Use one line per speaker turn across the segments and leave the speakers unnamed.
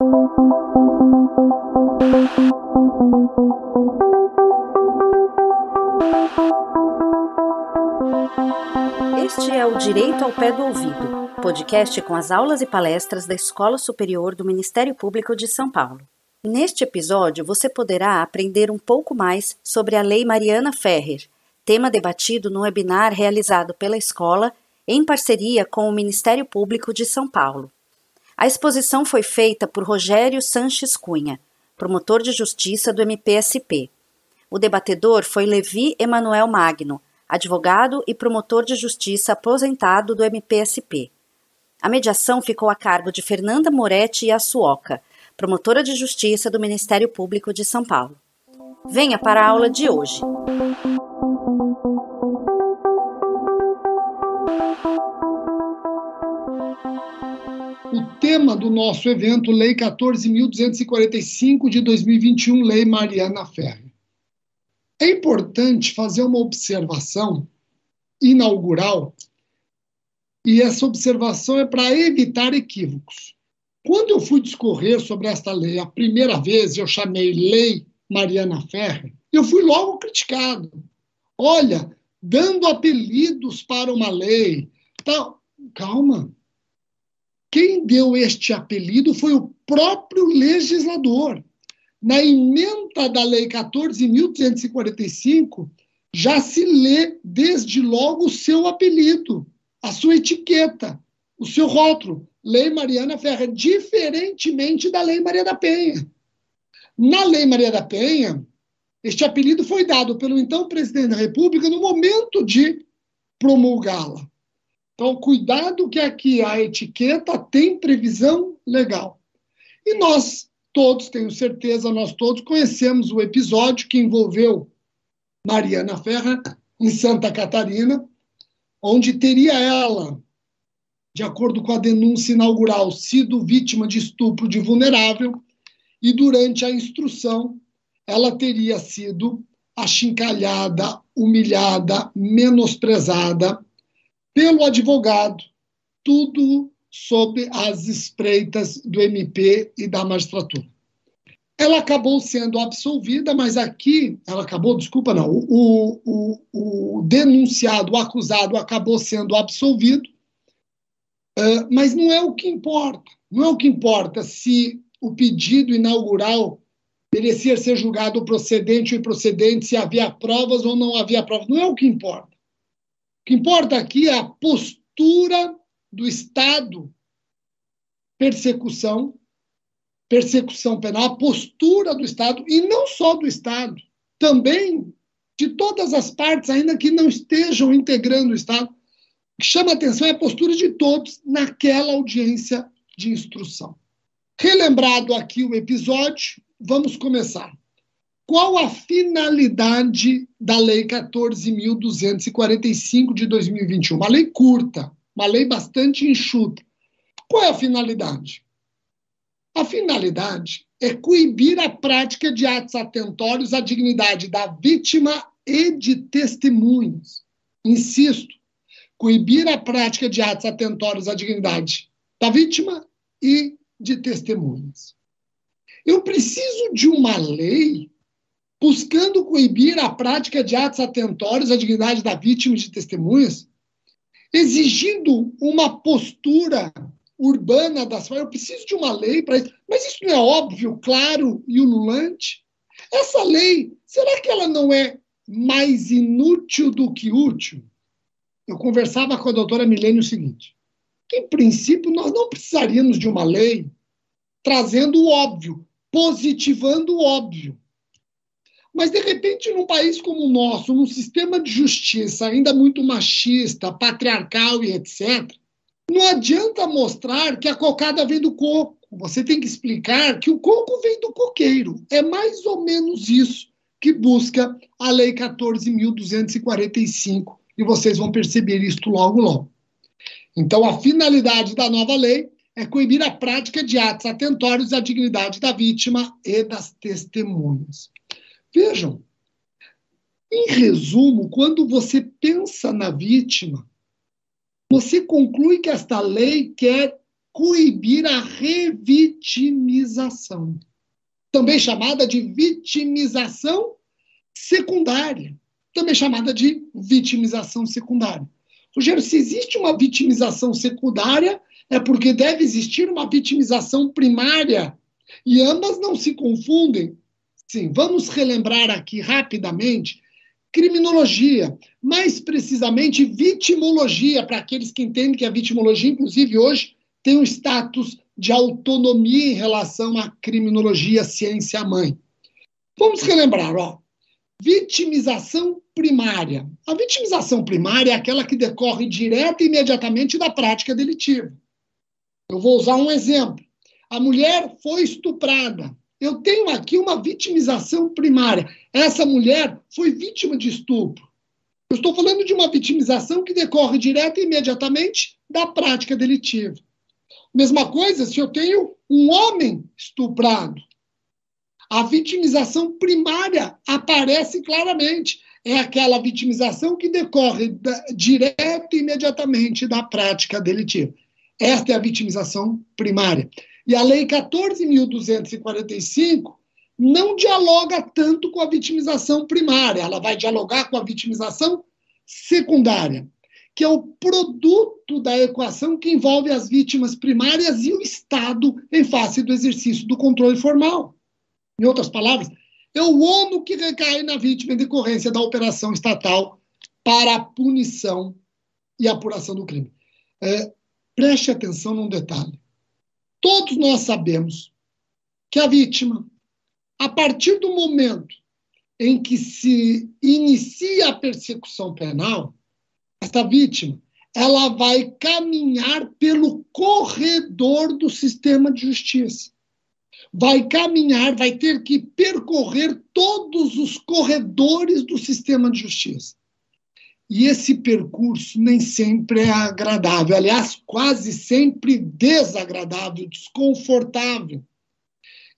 Este é o Direito ao Pé do Ouvido, podcast com as aulas e palestras da Escola Superior do Ministério Público de São Paulo. Neste episódio, você poderá aprender um pouco mais sobre a Lei Mariana Ferrer, tema debatido no webinar realizado pela escola em parceria com o Ministério Público de São Paulo. A exposição foi feita por Rogério Sanches Cunha, promotor de justiça do MPSP. O debatedor foi Levi Emanuel Magno, advogado e promotor de justiça aposentado do MPSP. A mediação ficou a cargo de Fernanda Moretti Assuoca, promotora de justiça do Ministério Público de São Paulo. Venha para a aula de hoje.
Tema do nosso evento, Lei 14.245 de 2021, Lei Mariana Ferri. É importante fazer uma observação inaugural, e essa observação é para evitar equívocos. Quando eu fui discorrer sobre esta lei a primeira vez, eu chamei Lei Mariana Ferre, eu fui logo criticado. Olha, dando apelidos para uma lei. Tal. Calma. Quem deu este apelido foi o próprio legislador na emenda da Lei 14.245, já se lê desde logo o seu apelido, a sua etiqueta, o seu rótulo, Lei Mariana Ferreira, diferentemente da Lei Maria da Penha. Na Lei Maria da Penha, este apelido foi dado pelo então presidente da República no momento de promulgá-la. Então, cuidado que aqui a etiqueta tem previsão legal. E nós todos, tenho certeza, nós todos conhecemos o episódio que envolveu Mariana Ferra em Santa Catarina, onde teria ela, de acordo com a denúncia inaugural, sido vítima de estupro de vulnerável e durante a instrução ela teria sido achincalhada, humilhada, menosprezada pelo advogado, tudo sob as espreitas do MP e da magistratura. Ela acabou sendo absolvida, mas aqui, ela acabou, desculpa, não, o, o, o denunciado, o acusado, acabou sendo absolvido, uh, mas não é o que importa. Não é o que importa se o pedido inaugural merecia ser julgado procedente ou improcedente, se havia provas ou não havia provas. Não é o que importa. Que importa aqui é a postura do Estado, persecução, persecução penal, a postura do Estado, e não só do Estado, também de todas as partes, ainda que não estejam integrando o Estado. O que chama atenção é a postura de todos naquela audiência de instrução. Relembrado aqui o episódio, vamos começar. Qual a finalidade da Lei 14.245 de 2021? Uma lei curta, uma lei bastante enxuta. Qual é a finalidade? A finalidade é coibir a prática de atos atentórios à dignidade da vítima e de testemunhas. Insisto, coibir a prática de atos atentórios à dignidade da vítima e de testemunhas. Eu preciso de uma lei buscando coibir a prática de atos atentórios à dignidade da vítima e de testemunhas exigindo uma postura urbana das Eu preciso de uma lei para isso. Mas isso não é óbvio, claro e ululante? Essa lei, será que ela não é mais inútil do que útil? Eu conversava com a doutora Milene o seguinte: que, em princípio, nós não precisaríamos de uma lei trazendo o óbvio, positivando o óbvio. Mas, de repente, num país como o nosso, num sistema de justiça ainda muito machista, patriarcal e etc., não adianta mostrar que a cocada vem do coco. Você tem que explicar que o coco vem do coqueiro. É mais ou menos isso que busca a Lei 14.245. E vocês vão perceber isto logo, logo. Então, a finalidade da nova lei é coibir a prática de atos atentórios à dignidade da vítima e das testemunhas. Vejam, em resumo, quando você pensa na vítima, você conclui que esta lei quer coibir a revitimização, também chamada de vitimização secundária, também chamada de vitimização secundária. Rogério, se existe uma vitimização secundária, é porque deve existir uma vitimização primária. E ambas não se confundem. Sim, vamos relembrar aqui rapidamente criminologia, mais precisamente vitimologia, para aqueles que entendem que a vitimologia, inclusive hoje, tem um status de autonomia em relação à criminologia ciência-mãe. Vamos relembrar, ó. Vitimização primária. A vitimização primária é aquela que decorre direta e imediatamente da prática delitiva. Eu vou usar um exemplo. A mulher foi estuprada. Eu tenho aqui uma vitimização primária. Essa mulher foi vítima de estupro. Eu estou falando de uma vitimização que decorre direta e imediatamente da prática delitiva. Mesma coisa se eu tenho um homem estuprado. A vitimização primária aparece claramente. É aquela vitimização que decorre da, direta e imediatamente da prática delitiva. Esta é a vitimização primária. E a Lei 14.245 não dialoga tanto com a vitimização primária, ela vai dialogar com a vitimização secundária, que é o produto da equação que envolve as vítimas primárias e o Estado em face do exercício do controle formal. Em outras palavras, é o ônus que recai na vítima em decorrência da operação estatal para a punição e apuração do crime. É, preste atenção num detalhe. Todos nós sabemos que a vítima, a partir do momento em que se inicia a persecução penal, esta vítima ela vai caminhar pelo corredor do sistema de justiça vai caminhar, vai ter que percorrer todos os corredores do sistema de justiça. E esse percurso nem sempre é agradável, aliás, quase sempre desagradável, desconfortável.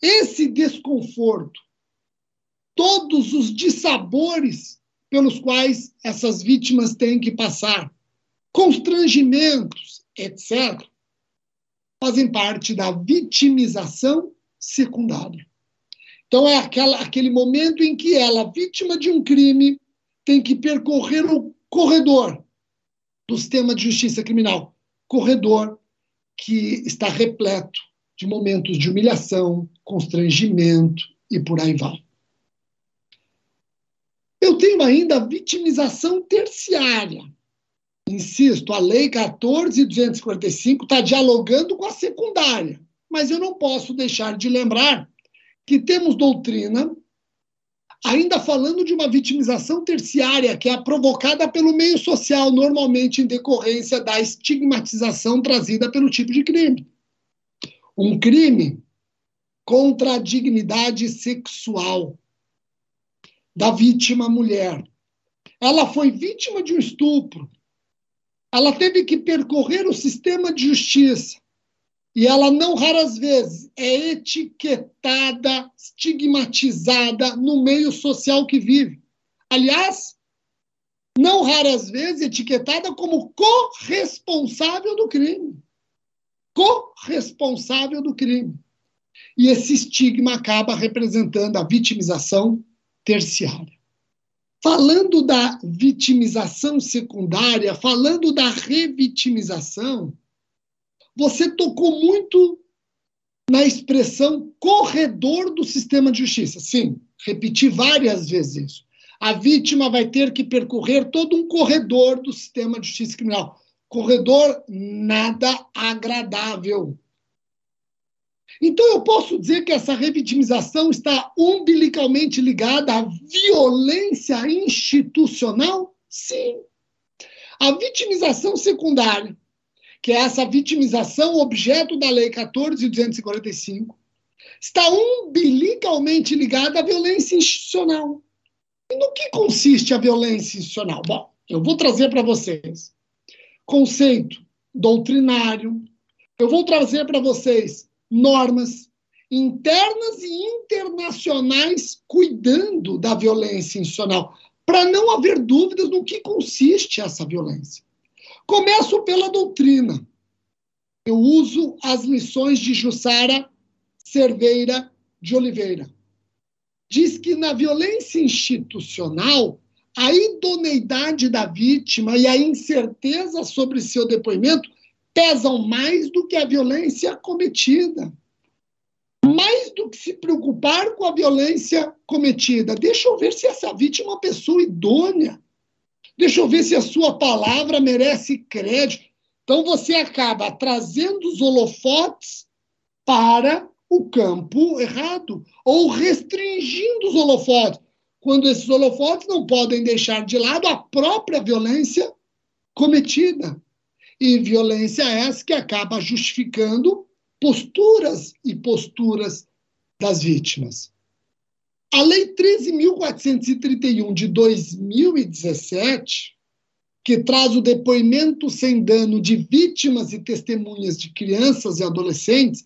Esse desconforto, todos os dissabores pelos quais essas vítimas têm que passar, constrangimentos, etc., fazem parte da vitimização secundária. Então, é aquela, aquele momento em que ela, vítima de um crime, tem que percorrer o corredor do sistema de justiça criminal corredor que está repleto de momentos de humilhação, constrangimento e por aí vai. Eu tenho ainda a vitimização terciária. Insisto, a Lei 14.245 está dialogando com a secundária. Mas eu não posso deixar de lembrar que temos doutrina ainda falando de uma vitimização terciária que é provocada pelo meio social, normalmente em decorrência da estigmatização trazida pelo tipo de crime. Um crime contra a dignidade sexual da vítima mulher. Ela foi vítima de um estupro. Ela teve que percorrer o sistema de justiça e ela não raras vezes é etiquetada, estigmatizada no meio social que vive. Aliás, não raras vezes etiquetada como corresponsável do crime. Corresponsável do crime. E esse estigma acaba representando a vitimização terciária. Falando da vitimização secundária, falando da revitimização, você tocou muito na expressão corredor do sistema de justiça. Sim, repeti várias vezes isso. A vítima vai ter que percorrer todo um corredor do sistema de justiça criminal. Corredor nada agradável. Então, eu posso dizer que essa revitimização está umbilicalmente ligada à violência institucional? Sim. A vitimização secundária que é essa vitimização, objeto da Lei 14.245, está umbilicalmente ligada à violência institucional. E no que consiste a violência institucional? Bom, eu vou trazer para vocês conceito doutrinário, eu vou trazer para vocês normas internas e internacionais cuidando da violência institucional, para não haver dúvidas no que consiste essa violência. Começo pela doutrina. eu uso as lições de Jussara Cerveira de Oliveira. Diz que na violência institucional, a idoneidade da vítima e a incerteza sobre seu depoimento pesam mais do que a violência cometida. Mais do que se preocupar com a violência cometida. Deixa eu ver se essa vítima é uma pessoa idônea. Deixa eu ver se a sua palavra merece crédito. Então você acaba trazendo os holofotes para o campo errado, ou restringindo os holofotes, quando esses holofotes não podem deixar de lado a própria violência cometida. E violência essa que acaba justificando posturas e posturas das vítimas. A Lei 13.431 de 2017, que traz o depoimento sem dano de vítimas e testemunhas de crianças e adolescentes,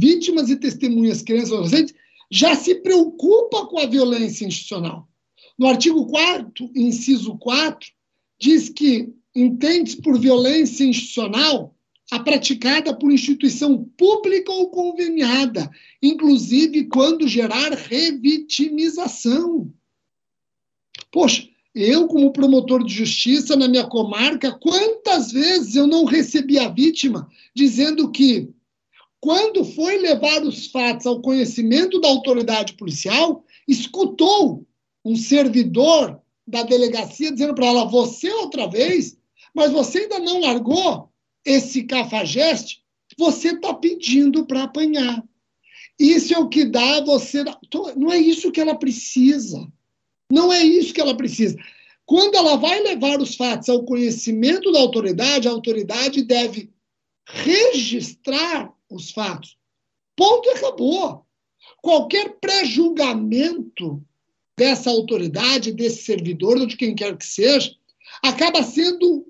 vítimas e testemunhas, crianças e adolescentes, já se preocupa com a violência institucional. No artigo 4, inciso 4, diz que entende por violência institucional a praticada por instituição pública ou conveniada, inclusive quando gerar revitimização. Poxa, eu, como promotor de justiça na minha comarca, quantas vezes eu não recebi a vítima dizendo que quando foi levar os fatos ao conhecimento da autoridade policial, escutou um servidor da delegacia dizendo para ela: Você outra vez, mas você ainda não largou esse cafajeste, você está pedindo para apanhar. Isso é o que dá você. Não é isso que ela precisa. Não é isso que ela precisa. Quando ela vai levar os fatos ao conhecimento da autoridade, a autoridade deve registrar os fatos. Ponto e acabou. Qualquer pré-julgamento dessa autoridade, desse servidor ou de quem quer que seja, acaba sendo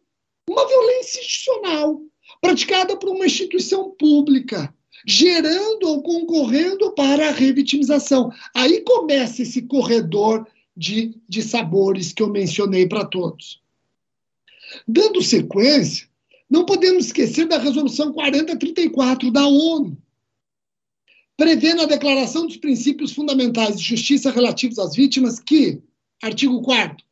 uma violência institucional praticada por uma instituição pública, gerando ou concorrendo para a revitimização. Aí começa esse corredor de, de sabores que eu mencionei para todos. Dando sequência, não podemos esquecer da Resolução 4034 da ONU, prevendo a Declaração dos Princípios Fundamentais de Justiça relativos às vítimas, que, artigo 4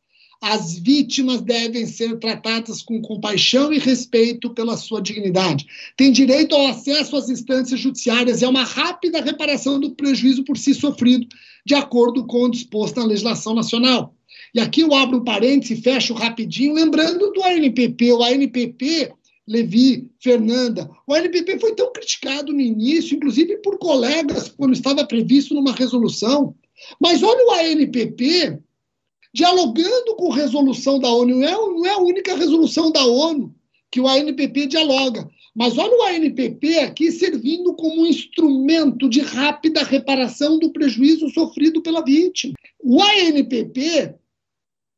as vítimas devem ser tratadas com compaixão e respeito pela sua dignidade. Tem direito ao acesso às instâncias judiciárias e a uma rápida reparação do prejuízo por si sofrido, de acordo com o disposto na legislação nacional. E aqui eu abro um parênteses e fecho rapidinho, lembrando do ANPP. O ANPP Levi, Fernanda. O ANPP foi tão criticado no início, inclusive por colegas, quando estava previsto numa resolução. Mas olha o ANPP dialogando com resolução da ONU. Não é, não é a única resolução da ONU que o ANPP dialoga. Mas olha o ANPP aqui servindo como um instrumento de rápida reparação do prejuízo sofrido pela vítima. O ANPP,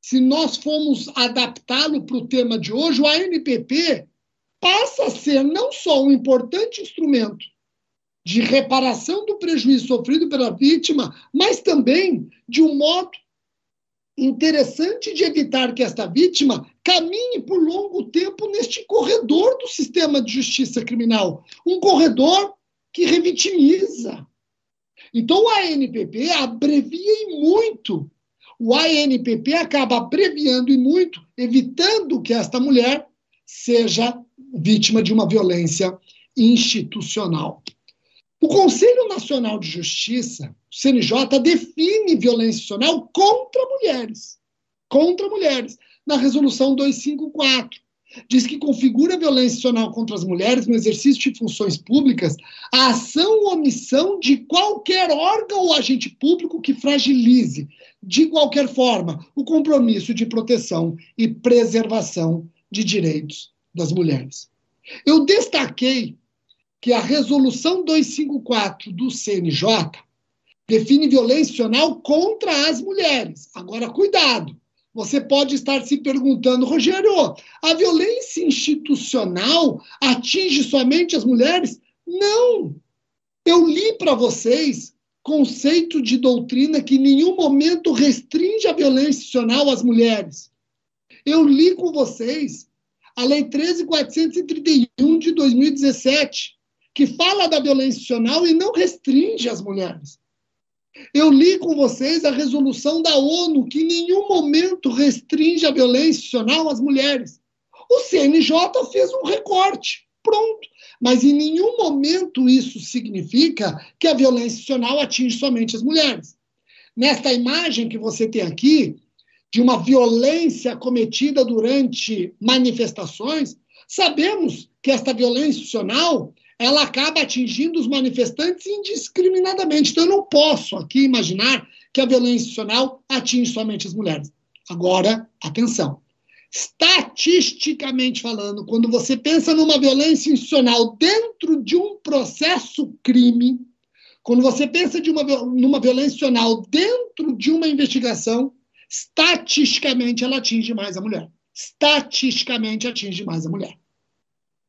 se nós formos adaptá-lo para o tema de hoje, o ANPP passa a ser não só um importante instrumento de reparação do prejuízo sofrido pela vítima, mas também de um modo interessante de evitar que esta vítima caminhe por longo tempo neste corredor do sistema de justiça criminal, um corredor que revitimiza. Então, o ANPP abrevia e muito. O ANPP acaba abreviando e muito, evitando que esta mulher seja vítima de uma violência institucional. O Conselho Nacional de Justiça, o CNJ, define violência institucional contra mulheres. Contra mulheres, na Resolução 254. Diz que configura violência institucional contra as mulheres no exercício de funções públicas a ação ou omissão de qualquer órgão ou agente público que fragilize, de qualquer forma, o compromisso de proteção e preservação de direitos das mulheres. Eu destaquei que a resolução 254 do CNJ define violência institucional contra as mulheres. Agora, cuidado. Você pode estar se perguntando, Rogério, a violência institucional atinge somente as mulheres? Não. Eu li para vocês conceito de doutrina que em nenhum momento restringe a violência institucional às mulheres. Eu li com vocês a Lei 13.431 de 2017, que fala da violência institucional e não restringe as mulheres. Eu li com vocês a resolução da ONU, que em nenhum momento restringe a violência institucional às mulheres. O CNJ fez um recorte, pronto. Mas em nenhum momento isso significa que a violência institucional atinge somente as mulheres. Nesta imagem que você tem aqui, de uma violência cometida durante manifestações, sabemos que esta violência institucional ela acaba atingindo os manifestantes indiscriminadamente. Então, eu não posso aqui imaginar que a violência institucional atinge somente as mulheres. Agora, atenção. Estatisticamente falando, quando você pensa numa violência institucional dentro de um processo crime, quando você pensa uma, numa violência institucional dentro de uma investigação, estatisticamente ela atinge mais a mulher. Estatisticamente atinge mais a mulher.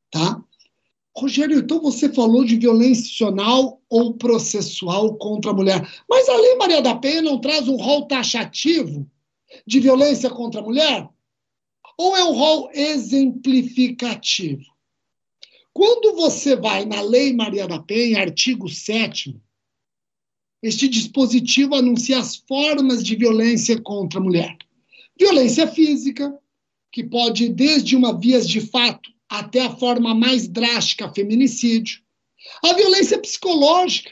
Tá? Rogério, então você falou de violência institucional ou processual contra a mulher. Mas a Lei Maria da Penha não traz um rol taxativo de violência contra a mulher? Ou é um rol exemplificativo? Quando você vai na Lei Maria da Penha, artigo 7, este dispositivo anuncia as formas de violência contra a mulher. Violência física, que pode ir desde uma vias de fato até a forma mais drástica, feminicídio. A violência psicológica,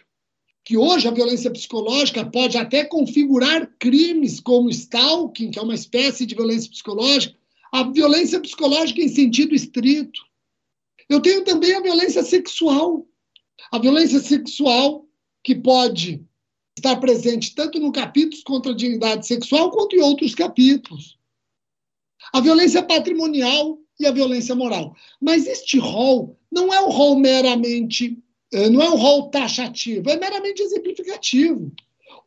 que hoje a violência psicológica pode até configurar crimes como stalking, que é uma espécie de violência psicológica, a violência psicológica em sentido estrito. Eu tenho também a violência sexual. A violência sexual que pode estar presente tanto no capítulo contra a dignidade sexual quanto em outros capítulos. A violência patrimonial, e a violência moral. Mas este rol não é um rol meramente, eh, não é um rol taxativo, é meramente exemplificativo.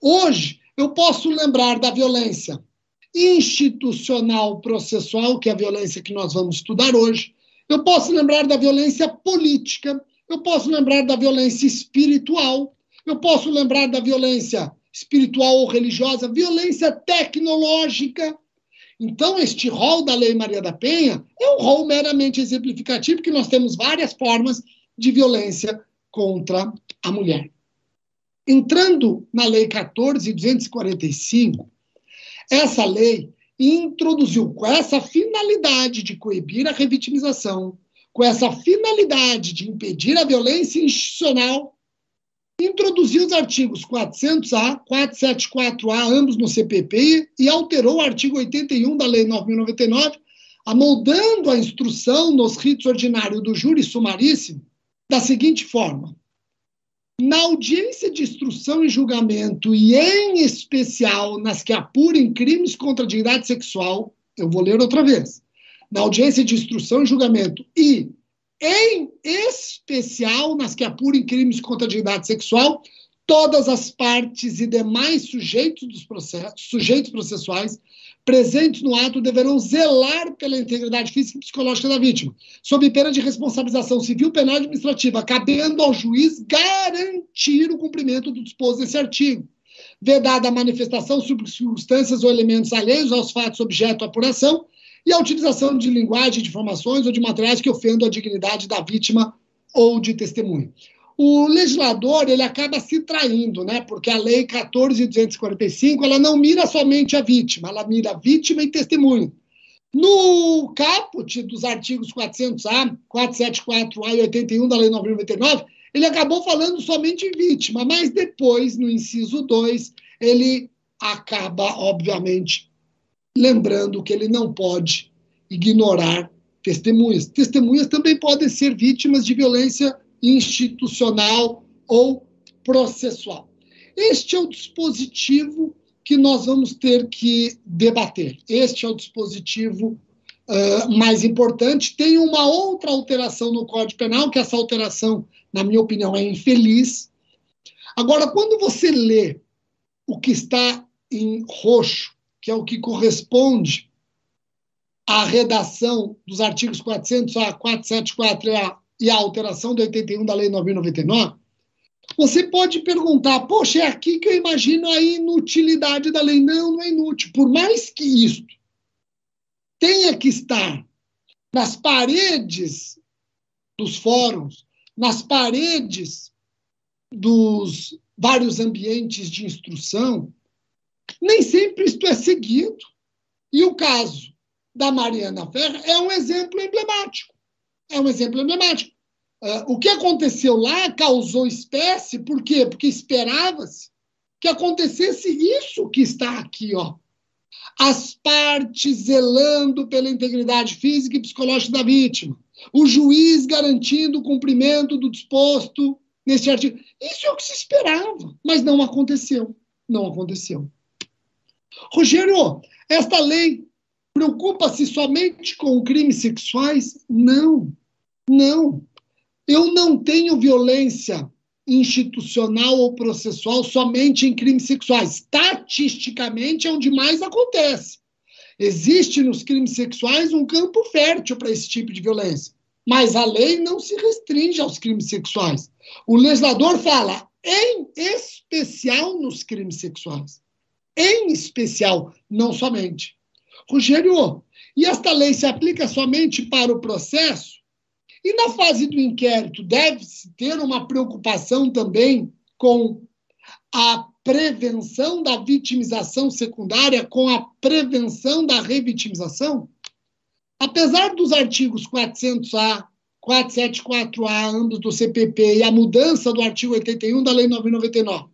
Hoje, eu posso lembrar da violência institucional processual, que é a violência que nós vamos estudar hoje. Eu posso lembrar da violência política, eu posso lembrar da violência espiritual, eu posso lembrar da violência espiritual ou religiosa, violência tecnológica, então, este rol da Lei Maria da Penha é um rol meramente exemplificativo, que nós temos várias formas de violência contra a mulher. Entrando na Lei 14.245, essa lei introduziu com essa finalidade de coibir a revitimização, com essa finalidade de impedir a violência institucional introduziu os artigos 400A, 474A, ambos no CPP, e alterou o artigo 81 da Lei 9.099, amoldando a instrução nos ritos ordinários do júri sumaríssimo da seguinte forma: na audiência de instrução e julgamento, e em especial nas que apurem crimes contra a dignidade sexual, eu vou ler outra vez. Na audiência de instrução e julgamento e em especial nas que apurem crimes contra a dignidade sexual, todas as partes e demais sujeitos dos processos, sujeitos processuais presentes no ato deverão zelar pela integridade física e psicológica da vítima, sob pena de responsabilização civil, penal e administrativa, cabendo ao juiz garantir o cumprimento do disposto desse artigo. Vedada a manifestação sobre circunstâncias ou elementos alheios aos fatos objeto da apuração, e a utilização de linguagem, de informações ou de materiais que ofendam a dignidade da vítima ou de testemunha. O legislador ele acaba se traindo, né? Porque a lei 14.245 ela não mira somente a vítima, ela mira a vítima e testemunha. No caput dos artigos 400A, 474A e 81 da Lei 999, ele acabou falando somente em vítima, mas depois, no inciso 2, ele acaba, obviamente, lembrando que ele não pode ignorar testemunhas. Testemunhas também podem ser vítimas de violência institucional ou processual. Este é o dispositivo que nós vamos ter que debater. Este é o dispositivo uh, mais importante. Tem uma outra alteração no Código Penal, que essa alteração, na minha opinião, é infeliz. Agora, quando você lê o que está em roxo, que é o que corresponde à redação dos artigos 400A, 474 e a, alteração do 81 da Lei 999, você pode perguntar, poxa, é aqui que eu imagino a inutilidade da lei. Não, não é inútil. Por mais que isto tenha que estar nas paredes dos fóruns, nas paredes dos vários ambientes de instrução, nem sempre isto é seguido. E o caso da Mariana Ferra é um exemplo emblemático. É um exemplo emblemático. Uh, o que aconteceu lá causou espécie, por quê? Porque esperava-se que acontecesse isso que está aqui, ó. As partes zelando pela integridade física e psicológica da vítima. O juiz garantindo o cumprimento do disposto neste artigo. Isso é o que se esperava, mas não aconteceu. Não aconteceu. Rogério, esta lei preocupa-se somente com crimes sexuais? Não, não. Eu não tenho violência institucional ou processual somente em crimes sexuais. Estatisticamente é onde mais acontece. Existe nos crimes sexuais um campo fértil para esse tipo de violência. Mas a lei não se restringe aos crimes sexuais. O legislador fala, em especial nos crimes sexuais. Em especial, não somente. Rogério, e esta lei se aplica somente para o processo? E na fase do inquérito, deve-se ter uma preocupação também com a prevenção da vitimização secundária, com a prevenção da revitimização? Apesar dos artigos 400A, 474A, ambos do CPP, e a mudança do artigo 81 da Lei 999,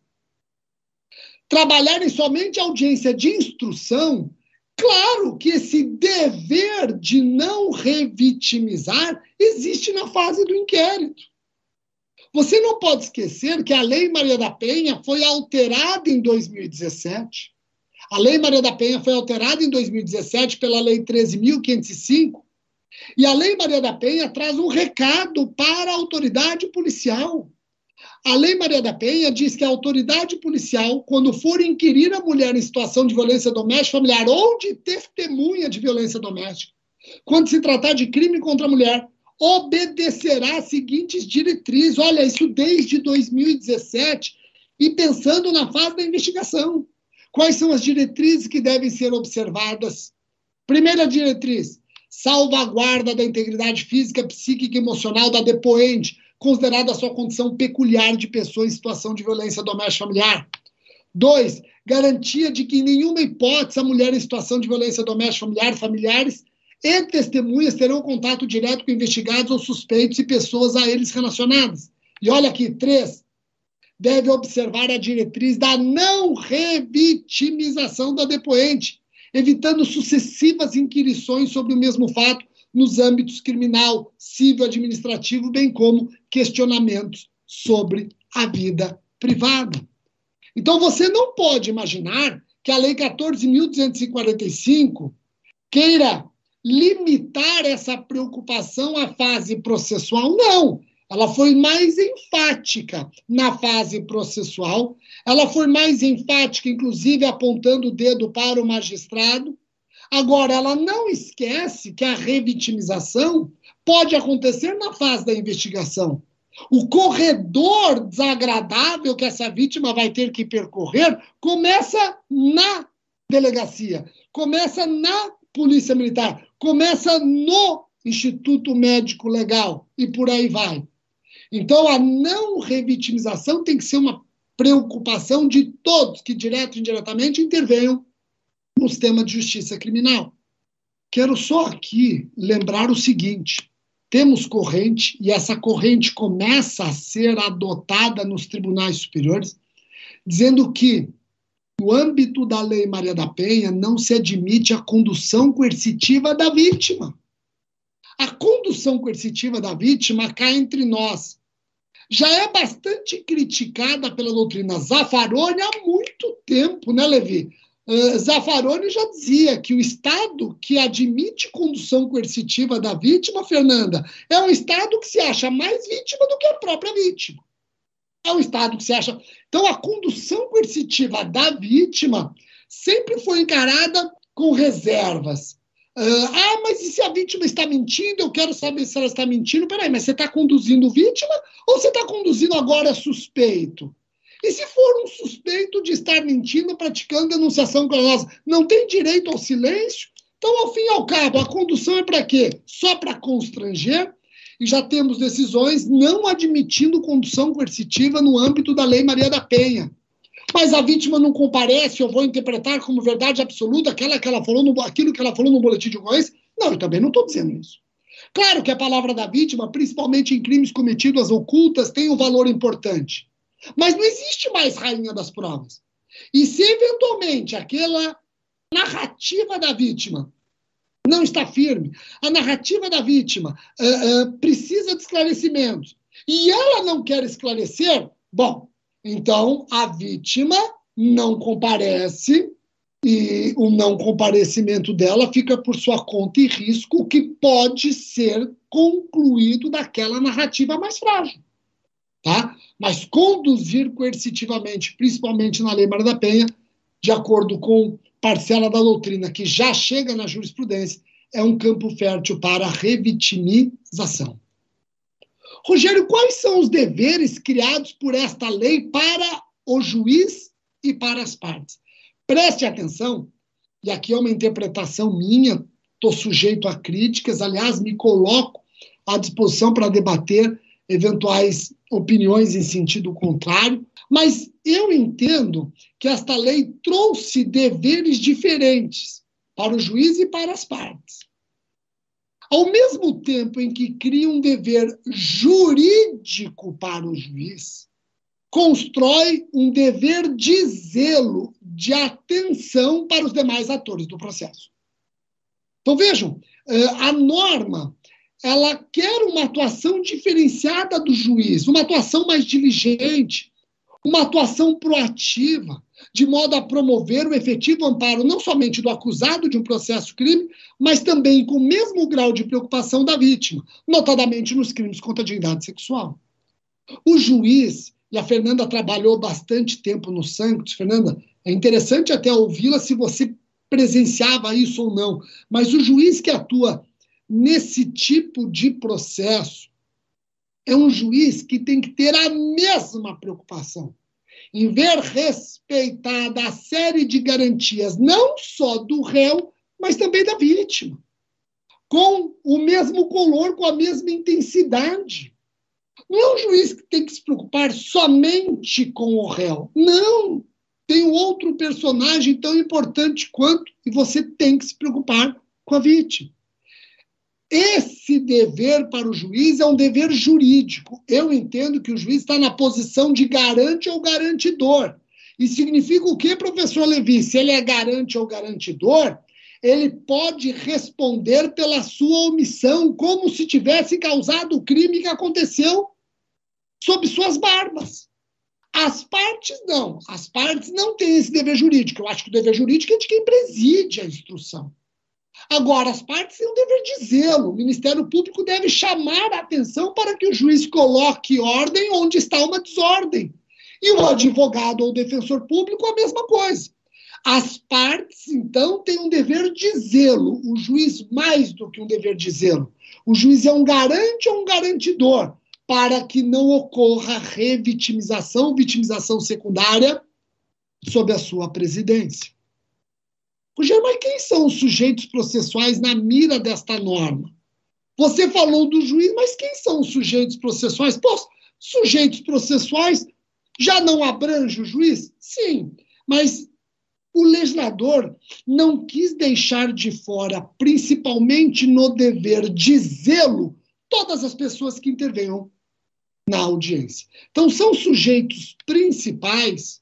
trabalharem somente audiência de instrução, claro que esse dever de não revitimizar existe na fase do inquérito. Você não pode esquecer que a Lei Maria da Penha foi alterada em 2017 a Lei Maria da Penha foi alterada em 2017 pela Lei 13.505, e a Lei Maria da Penha traz um recado para a autoridade policial. A Lei Maria da Penha diz que a autoridade policial, quando for inquirir a mulher em situação de violência doméstica familiar ou de testemunha de violência doméstica, quando se tratar de crime contra a mulher, obedecerá às seguintes diretrizes. Olha, isso desde 2017 e pensando na fase da investigação. Quais são as diretrizes que devem ser observadas? Primeira diretriz: salvaguarda da integridade física, psíquica e emocional da depoente, considerada a sua condição peculiar de pessoa em situação de violência doméstica familiar. Dois, garantia de que em nenhuma hipótese a mulher em situação de violência doméstica familiar, familiares e testemunhas terão contato direto com investigados ou suspeitos e pessoas a eles relacionadas. E olha aqui, três, deve observar a diretriz da não revitimização da depoente, evitando sucessivas inquirições sobre o mesmo fato nos âmbitos criminal, civil, administrativo, bem como questionamentos sobre a vida privada. Então você não pode imaginar que a lei 14.245 queira limitar essa preocupação à fase processual. Não. Ela foi mais enfática na fase processual, ela foi mais enfática, inclusive apontando o dedo para o magistrado. Agora, ela não esquece que a revitimização pode acontecer na fase da investigação. O corredor desagradável que essa vítima vai ter que percorrer começa na delegacia, começa na Polícia Militar, começa no Instituto Médico Legal e por aí vai. Então, a não revitimização tem que ser uma preocupação de todos que, direto e indiretamente, intervenham no sistema de justiça criminal. Quero só aqui lembrar o seguinte: temos corrente, e essa corrente começa a ser adotada nos tribunais superiores, dizendo que, no âmbito da Lei Maria da Penha, não se admite a condução coercitiva da vítima. A condução coercitiva da vítima cai entre nós já é bastante criticada pela doutrina Zaffaroni há muito tempo, né, Levi? Uh, Zaffaroni já dizia que o Estado que admite condução coercitiva da vítima, Fernanda, é um Estado que se acha mais vítima do que a própria vítima. É um Estado que se acha. Então, a condução coercitiva da vítima sempre foi encarada com reservas. Uh, ah, mas e se a vítima está mentindo? Eu quero saber se ela está mentindo. Peraí, mas você está conduzindo vítima ou você está conduzindo agora suspeito? E se for um suspeito de estar mentindo, praticando denunciação criminosa, não tem direito ao silêncio? Então, ao fim e ao cabo, a condução é para quê? Só para constranger e já temos decisões não admitindo condução coercitiva no âmbito da Lei Maria da Penha. Mas a vítima não comparece, eu vou interpretar como verdade absoluta aquela que ela falou no, aquilo que ela falou no boletim de ocorrência? Não, eu também não estou dizendo isso. Claro que a palavra da vítima, principalmente em crimes cometidos ocultas, tem um valor importante. Mas não existe mais rainha das provas. E se eventualmente aquela narrativa da vítima não está firme, a narrativa da vítima uh, uh, precisa de esclarecimentos e ela não quer esclarecer, bom, então a vítima não comparece e o não comparecimento dela fica por sua conta e risco, que pode ser concluído daquela narrativa mais frágil. Tá? Mas conduzir coercitivamente, principalmente na Lei Maria da Penha, de acordo com parcela da doutrina que já chega na jurisprudência, é um campo fértil para revitimização. Rogério, quais são os deveres criados por esta lei para o juiz e para as partes? Preste atenção, e aqui é uma interpretação minha, estou sujeito a críticas, aliás, me coloco à disposição para debater eventuais opiniões em sentido contrário, mas eu entendo que esta lei trouxe deveres diferentes para o juiz e para as partes. Ao mesmo tempo em que cria um dever jurídico para o juiz, constrói um dever de zelo, de atenção para os demais atores do processo. Então vejam, eh, a norma ela quer uma atuação diferenciada do juiz, uma atuação mais diligente, uma atuação proativa, de modo a promover o efetivo amparo não somente do acusado de um processo crime, mas também com o mesmo grau de preocupação da vítima, notadamente nos crimes contra a dignidade sexual. O juiz, e a Fernanda trabalhou bastante tempo no Sanctus, Fernanda, é interessante até ouvi-la se você presenciava isso ou não, mas o juiz que atua nesse tipo de processo, é um juiz que tem que ter a mesma preocupação em ver respeitada a série de garantias, não só do réu, mas também da vítima, com o mesmo color, com a mesma intensidade. Não é um juiz que tem que se preocupar somente com o réu. Não! Tem outro personagem tão importante quanto, e você tem que se preocupar com a vítima. Esse dever para o juiz é um dever jurídico. Eu entendo que o juiz está na posição de garante ou garantidor. E significa o que, professor Levi? Se ele é garante ou garantidor, ele pode responder pela sua omissão, como se tivesse causado o crime que aconteceu sob suas barbas. As partes não. As partes não têm esse dever jurídico. Eu acho que o dever jurídico é de quem preside a instrução. Agora, as partes têm um dever de zelo. O Ministério Público deve chamar a atenção para que o juiz coloque ordem onde está uma desordem. E o advogado ou o defensor público, a mesma coisa. As partes, então, têm um dever de zelo. O juiz, mais do que um dever de zelo. O juiz é um garante ou um garantidor para que não ocorra revitimização, vitimização secundária sob a sua presidência. Rogério, mas quem são os sujeitos processuais na mira desta norma? Você falou do juiz, mas quem são os sujeitos processuais? Pô, sujeitos processuais já não abrange o juiz? Sim, mas o legislador não quis deixar de fora, principalmente no dever de zelo, todas as pessoas que intervenham na audiência. Então, são sujeitos principais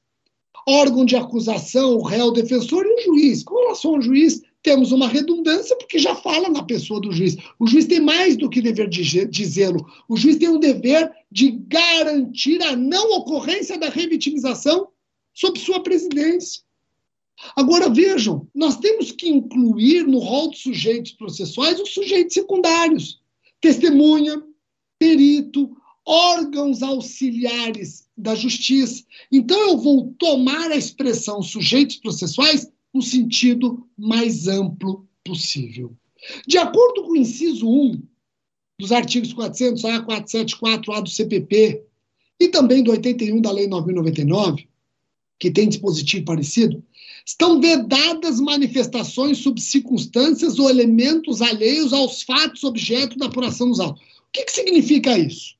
órgão de acusação, o réu, o defensor e o juiz. Com relação ao juiz, temos uma redundância, porque já fala na pessoa do juiz. O juiz tem mais do que dever de dizê-lo. O juiz tem um dever de garantir a não ocorrência da revitimização sob sua presidência. Agora, vejam, nós temos que incluir no rol de sujeitos processuais os sujeitos secundários. Testemunha, perito, órgãos auxiliares da justiça. Então, eu vou tomar a expressão sujeitos processuais no sentido mais amplo possível. De acordo com o inciso 1 dos artigos 400 A, 474 A do CPP e também do 81 da Lei 9.099, que tem dispositivo parecido, estão vedadas manifestações sob circunstâncias ou elementos alheios aos fatos objeto da apuração dos autos. O que, que significa isso?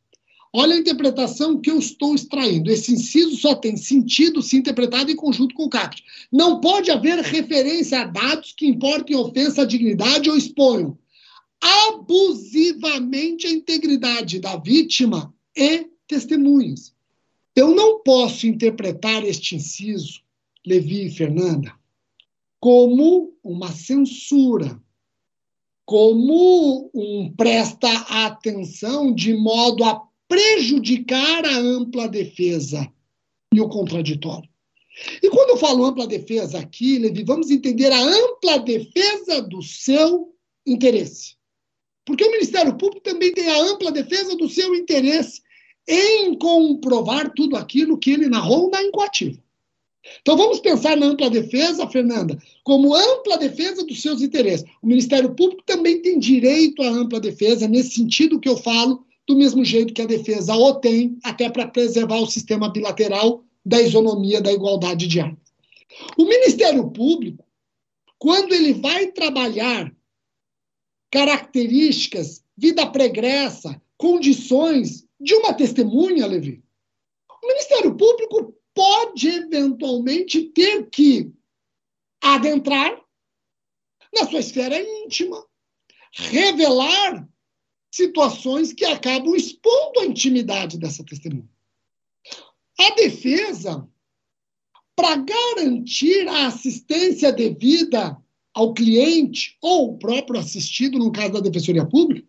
Olha a interpretação que eu estou extraindo. Esse inciso só tem sentido se interpretado em conjunto com o caput. Não pode haver referência a dados que importem ofensa à dignidade ou exponham abusivamente a integridade da vítima e testemunhas. Eu não posso interpretar este inciso, Levi e Fernanda, como uma censura, como um presta atenção de modo a prejudicar a ampla defesa e o contraditório. E quando eu falo ampla defesa aqui, Levi, vamos entender a ampla defesa do seu interesse. Porque o Ministério Público também tem a ampla defesa do seu interesse em comprovar tudo aquilo que ele narrou na incoativa. Então vamos pensar na ampla defesa, Fernanda, como ampla defesa dos seus interesses. O Ministério Público também tem direito à ampla defesa, nesse sentido que eu falo, do mesmo jeito que a defesa o tem, até para preservar o sistema bilateral da isonomia da igualdade de armas. O Ministério Público, quando ele vai trabalhar características, vida pregressa, condições de uma testemunha, Levi, o Ministério Público pode eventualmente ter que adentrar na sua esfera íntima, revelar situações que acabam expondo a intimidade dessa testemunha. A defesa, para garantir a assistência devida ao cliente ou o próprio assistido, no caso da Defensoria Pública,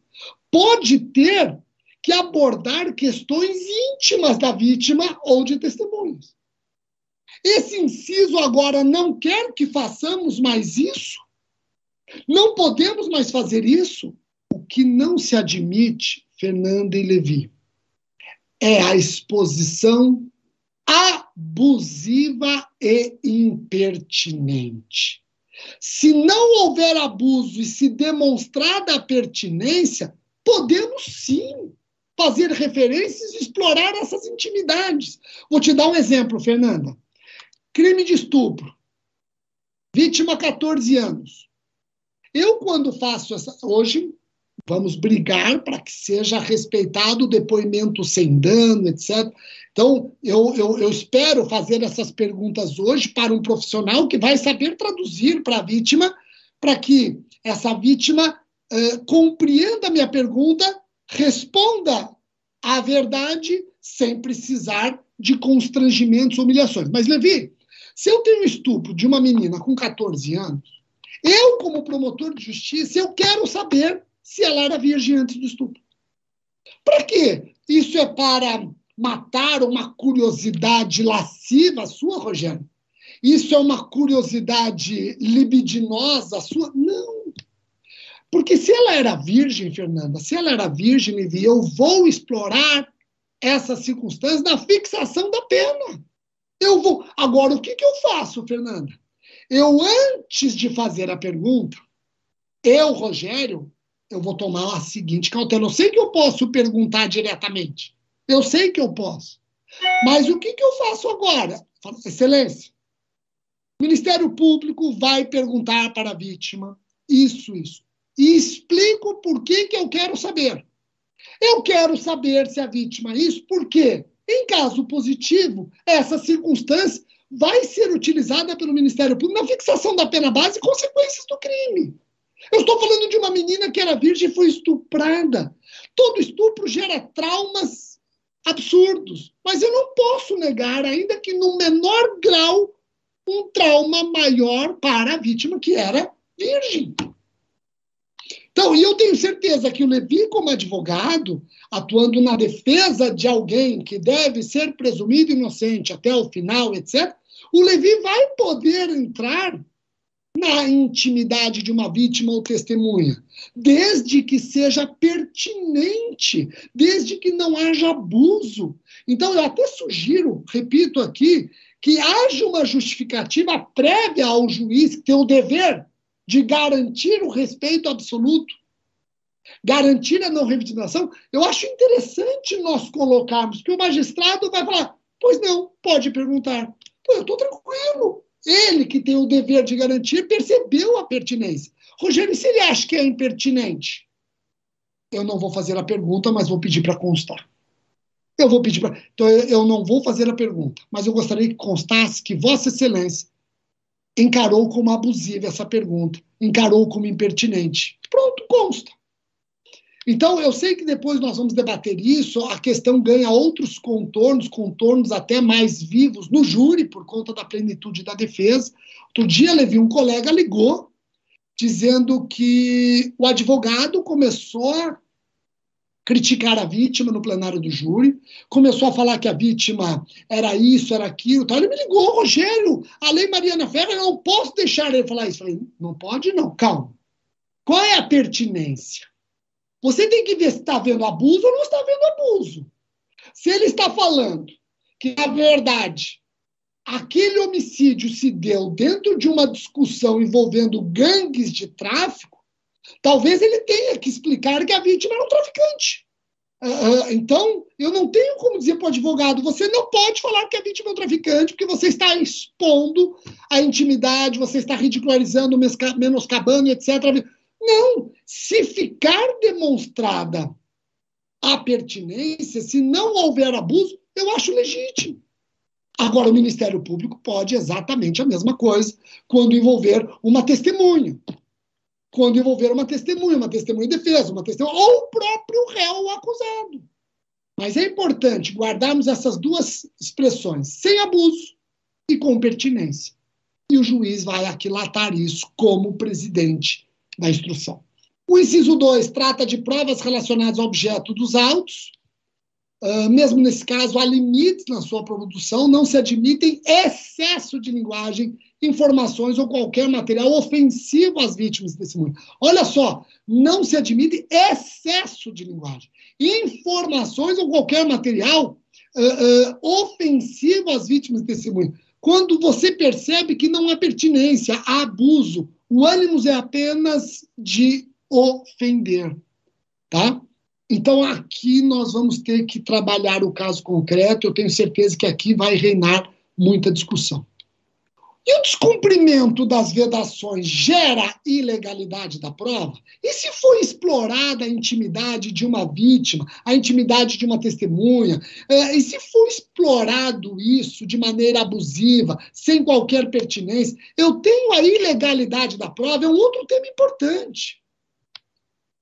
pode ter que abordar questões íntimas da vítima ou de testemunhas. Esse inciso agora não quer que façamos mais isso? Não podemos mais fazer isso? Que não se admite, Fernanda e Levi, é a exposição abusiva e impertinente. Se não houver abuso e se demonstrada a pertinência, podemos sim fazer referências e explorar essas intimidades. Vou te dar um exemplo, Fernanda. Crime de estupro. Vítima 14 anos. Eu, quando faço essa. Hoje, Vamos brigar para que seja respeitado o depoimento sem dano, etc. Então, eu, eu, eu, espero fazer essas perguntas hoje para um profissional que vai saber traduzir para a vítima, para que essa vítima uh, compreenda a minha pergunta, responda a verdade sem precisar de constrangimentos ou humilhações. Mas, Levi, se eu tenho estupro de uma menina com 14 anos, eu, como promotor de justiça, eu quero saber se ela era virgem antes do estupro. Para quê? Isso é para matar uma curiosidade lasciva sua, Rogério? Isso é uma curiosidade libidinosa sua? Não. Porque se ela era virgem, Fernanda, se ela era virgem, eu vou explorar essa circunstância na fixação da pena. Eu vou. Agora, o que, que eu faço, Fernanda? Eu, antes de fazer a pergunta, eu, Rogério, eu vou tomar a seguinte cautela. Eu sei que eu posso perguntar diretamente. Eu sei que eu posso. Mas o que, que eu faço agora? Excelência, o Ministério Público vai perguntar para a vítima isso, isso. E explico por que, que eu quero saber. Eu quero saber se a vítima isso, porque, em caso positivo, essa circunstância vai ser utilizada pelo Ministério Público na fixação da pena base e consequências do crime. Eu estou falando de uma menina que era virgem e foi estuprada. Todo estupro gera traumas absurdos. Mas eu não posso negar, ainda que no menor grau, um trauma maior para a vítima que era virgem. Então, e eu tenho certeza que o Levi, como advogado, atuando na defesa de alguém que deve ser presumido inocente até o final, etc., o Levi vai poder entrar na intimidade de uma vítima ou testemunha, desde que seja pertinente, desde que não haja abuso. Então, eu até sugiro, repito aqui, que haja uma justificativa prévia ao juiz que tem o dever de garantir o respeito absoluto, garantir a não revitimação. Eu acho interessante nós colocarmos que o magistrado vai falar: pois não, pode perguntar. Pô, eu estou tranquilo. Ele, que tem o dever de garantir, percebeu a pertinência. Rogério, se ele acha que é impertinente? Eu não vou fazer a pergunta, mas vou pedir para constar. Eu vou pedir para. Então, eu não vou fazer a pergunta, mas eu gostaria que constasse que Vossa Excelência encarou como abusiva essa pergunta, encarou como impertinente. Pronto, consta. Então, eu sei que depois nós vamos debater isso, a questão ganha outros contornos, contornos até mais vivos no júri, por conta da plenitude da defesa. Outro dia, Levi, um colega ligou, dizendo que o advogado começou a criticar a vítima no plenário do júri, começou a falar que a vítima era isso, era aquilo. Então ele me ligou, Rogério, a lei Mariana Ferreira, eu não posso deixar ele falar isso. Eu falei, não pode não, calma. Qual é a pertinência? Você tem que ver se está vendo abuso ou não está vendo abuso. Se ele está falando que, na verdade, aquele homicídio se deu dentro de uma discussão envolvendo gangues de tráfico, Talvez ele tenha que explicar que a vítima era um traficante. Uh, então, eu não tenho como dizer para o advogado: você não pode falar que a vítima é um traficante, porque você está expondo a intimidade, você está ridicularizando, menoscabando, etc. Não! Se ficar demonstrada a pertinência, se não houver abuso, eu acho legítimo. Agora, o Ministério Público pode exatamente a mesma coisa quando envolver uma testemunha quando envolver uma testemunha, uma testemunha de defesa, uma testemunha, ou o próprio réu acusado. Mas é importante guardarmos essas duas expressões, sem abuso e com pertinência. E o juiz vai aquilatar isso como presidente da instrução. O inciso 2 trata de provas relacionadas ao objeto dos autos. Uh, mesmo nesse caso, há limites na sua produção, não se admitem excesso de linguagem informações ou qualquer material ofensivo às vítimas desse mundo. Olha só, não se admite excesso de linguagem. Informações ou qualquer material uh, uh, ofensivo às vítimas desse mundo. Quando você percebe que não há pertinência, há abuso, o ânimo é apenas de ofender, tá? Então aqui nós vamos ter que trabalhar o caso concreto. Eu tenho certeza que aqui vai reinar muita discussão. E o descumprimento das vedações gera ilegalidade da prova? E se for explorada a intimidade de uma vítima, a intimidade de uma testemunha, é, e se for explorado isso de maneira abusiva, sem qualquer pertinência, eu tenho a ilegalidade da prova, é um outro tema importante.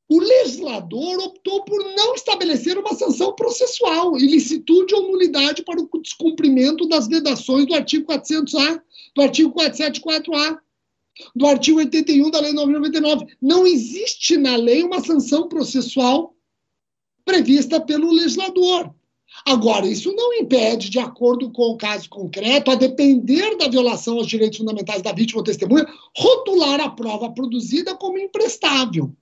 O legislador optou por não estabelecer uma sanção processual, ilicitude ou nulidade para o descumprimento das vedações do artigo 400-A do artigo 474A, do artigo 81 da Lei 999. Não existe na lei uma sanção processual prevista pelo legislador. Agora, isso não impede, de acordo com o caso concreto, a depender da violação aos direitos fundamentais da vítima ou testemunha, rotular a prova produzida como imprestável.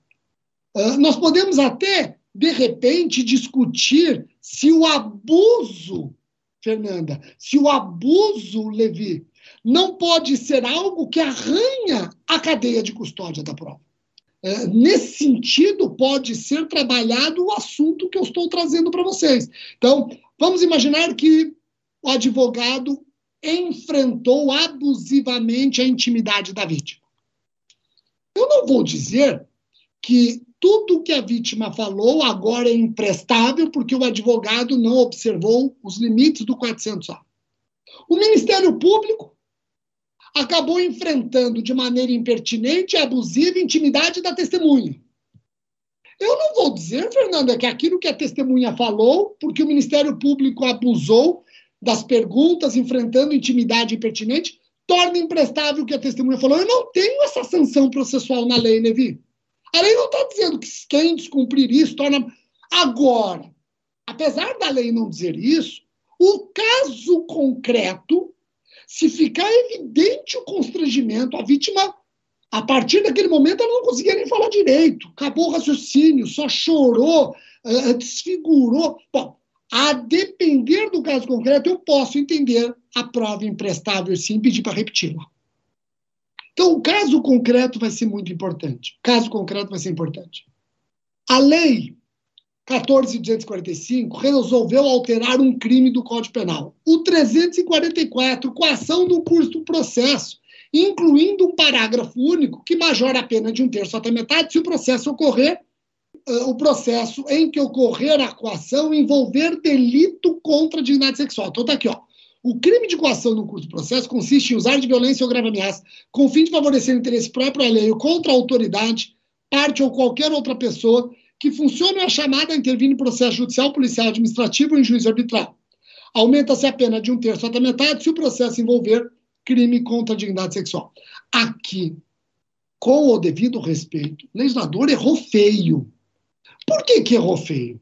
Uh, nós podemos até, de repente, discutir se o abuso, Fernanda, se o abuso, Levi, não pode ser algo que arranha a cadeia de custódia da prova. É, nesse sentido, pode ser trabalhado o assunto que eu estou trazendo para vocês. Então, vamos imaginar que o advogado enfrentou abusivamente a intimidade da vítima. Eu não vou dizer que tudo que a vítima falou agora é imprestável porque o advogado não observou os limites do 400A. O Ministério Público acabou enfrentando de maneira impertinente e abusiva intimidade da testemunha. Eu não vou dizer, Fernanda, que aquilo que a testemunha falou, porque o Ministério Público abusou das perguntas, enfrentando intimidade impertinente, torna imprestável o que a testemunha falou. Eu não tenho essa sanção processual na lei, Levi. A lei não está dizendo que quem descumprir isso torna. Agora, apesar da lei não dizer isso, o caso concreto se ficar evidente o constrangimento, a vítima, a partir daquele momento, ela não conseguia nem falar direito, acabou o raciocínio, só chorou, uh, desfigurou. Bom, a depender do caso concreto, eu posso entender a prova imprestável sim pedir para repeti-la. Então, o caso concreto vai ser muito importante. O caso concreto vai ser importante. A lei 14.245 resolveu alterar um crime do Código Penal. O 344, coação no curso do processo, incluindo um parágrafo único que majora a pena de um terço até metade se o processo ocorrer, uh, o processo em que ocorrer a coação envolver delito contra a dignidade sexual. Então tá aqui, ó. O crime de coação no curso do processo consiste em usar de violência ou grave ameaça com o fim de favorecer o interesse próprio alheio contra a autoridade, parte ou qualquer outra pessoa que funcione a chamada intervir em processo judicial, policial, administrativo ou em juízo arbitral. Aumenta-se a pena de um terço até metade se o processo envolver crime contra a dignidade sexual. Aqui, com o devido respeito, o legislador errou feio. Por que, que errou feio?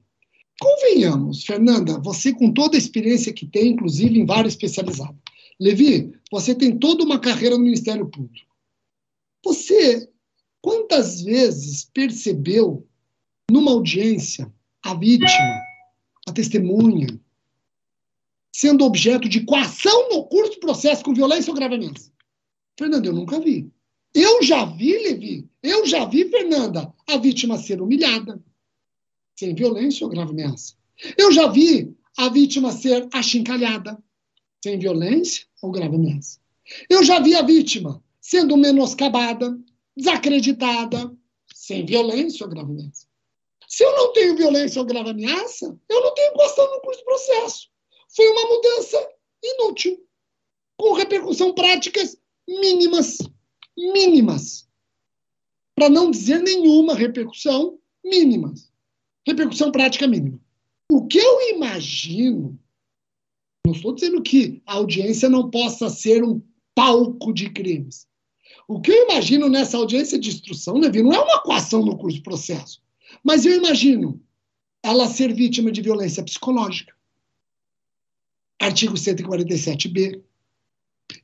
Convenhamos, Fernanda, você com toda a experiência que tem, inclusive em várias especializadas. Levi, você tem toda uma carreira no Ministério Público. Você, quantas vezes percebeu numa audiência, a vítima, a testemunha, sendo objeto de coação no curso do processo com violência ou grave ameaça? Fernanda, eu nunca vi. Eu já vi, Levi, eu já vi, Fernanda, a vítima ser humilhada, sem violência ou grave ameaça. Eu já vi a vítima ser achincalhada, sem violência ou grave ameaça. Eu já vi a vítima sendo menoscabada, desacreditada, sem violência ou grave ameaça. Se eu não tenho violência ou grave ameaça, eu não tenho questão no curso do processo. Foi uma mudança inútil, com repercussão práticas mínimas. Mínimas. Para não dizer nenhuma repercussão mínimas. Repercussão prática mínima. O que eu imagino, não estou dizendo que a audiência não possa ser um palco de crimes. O que eu imagino nessa audiência de instrução, Levi, não é uma coação no curso do processo. Mas eu imagino ela ser vítima de violência psicológica. Artigo 147b.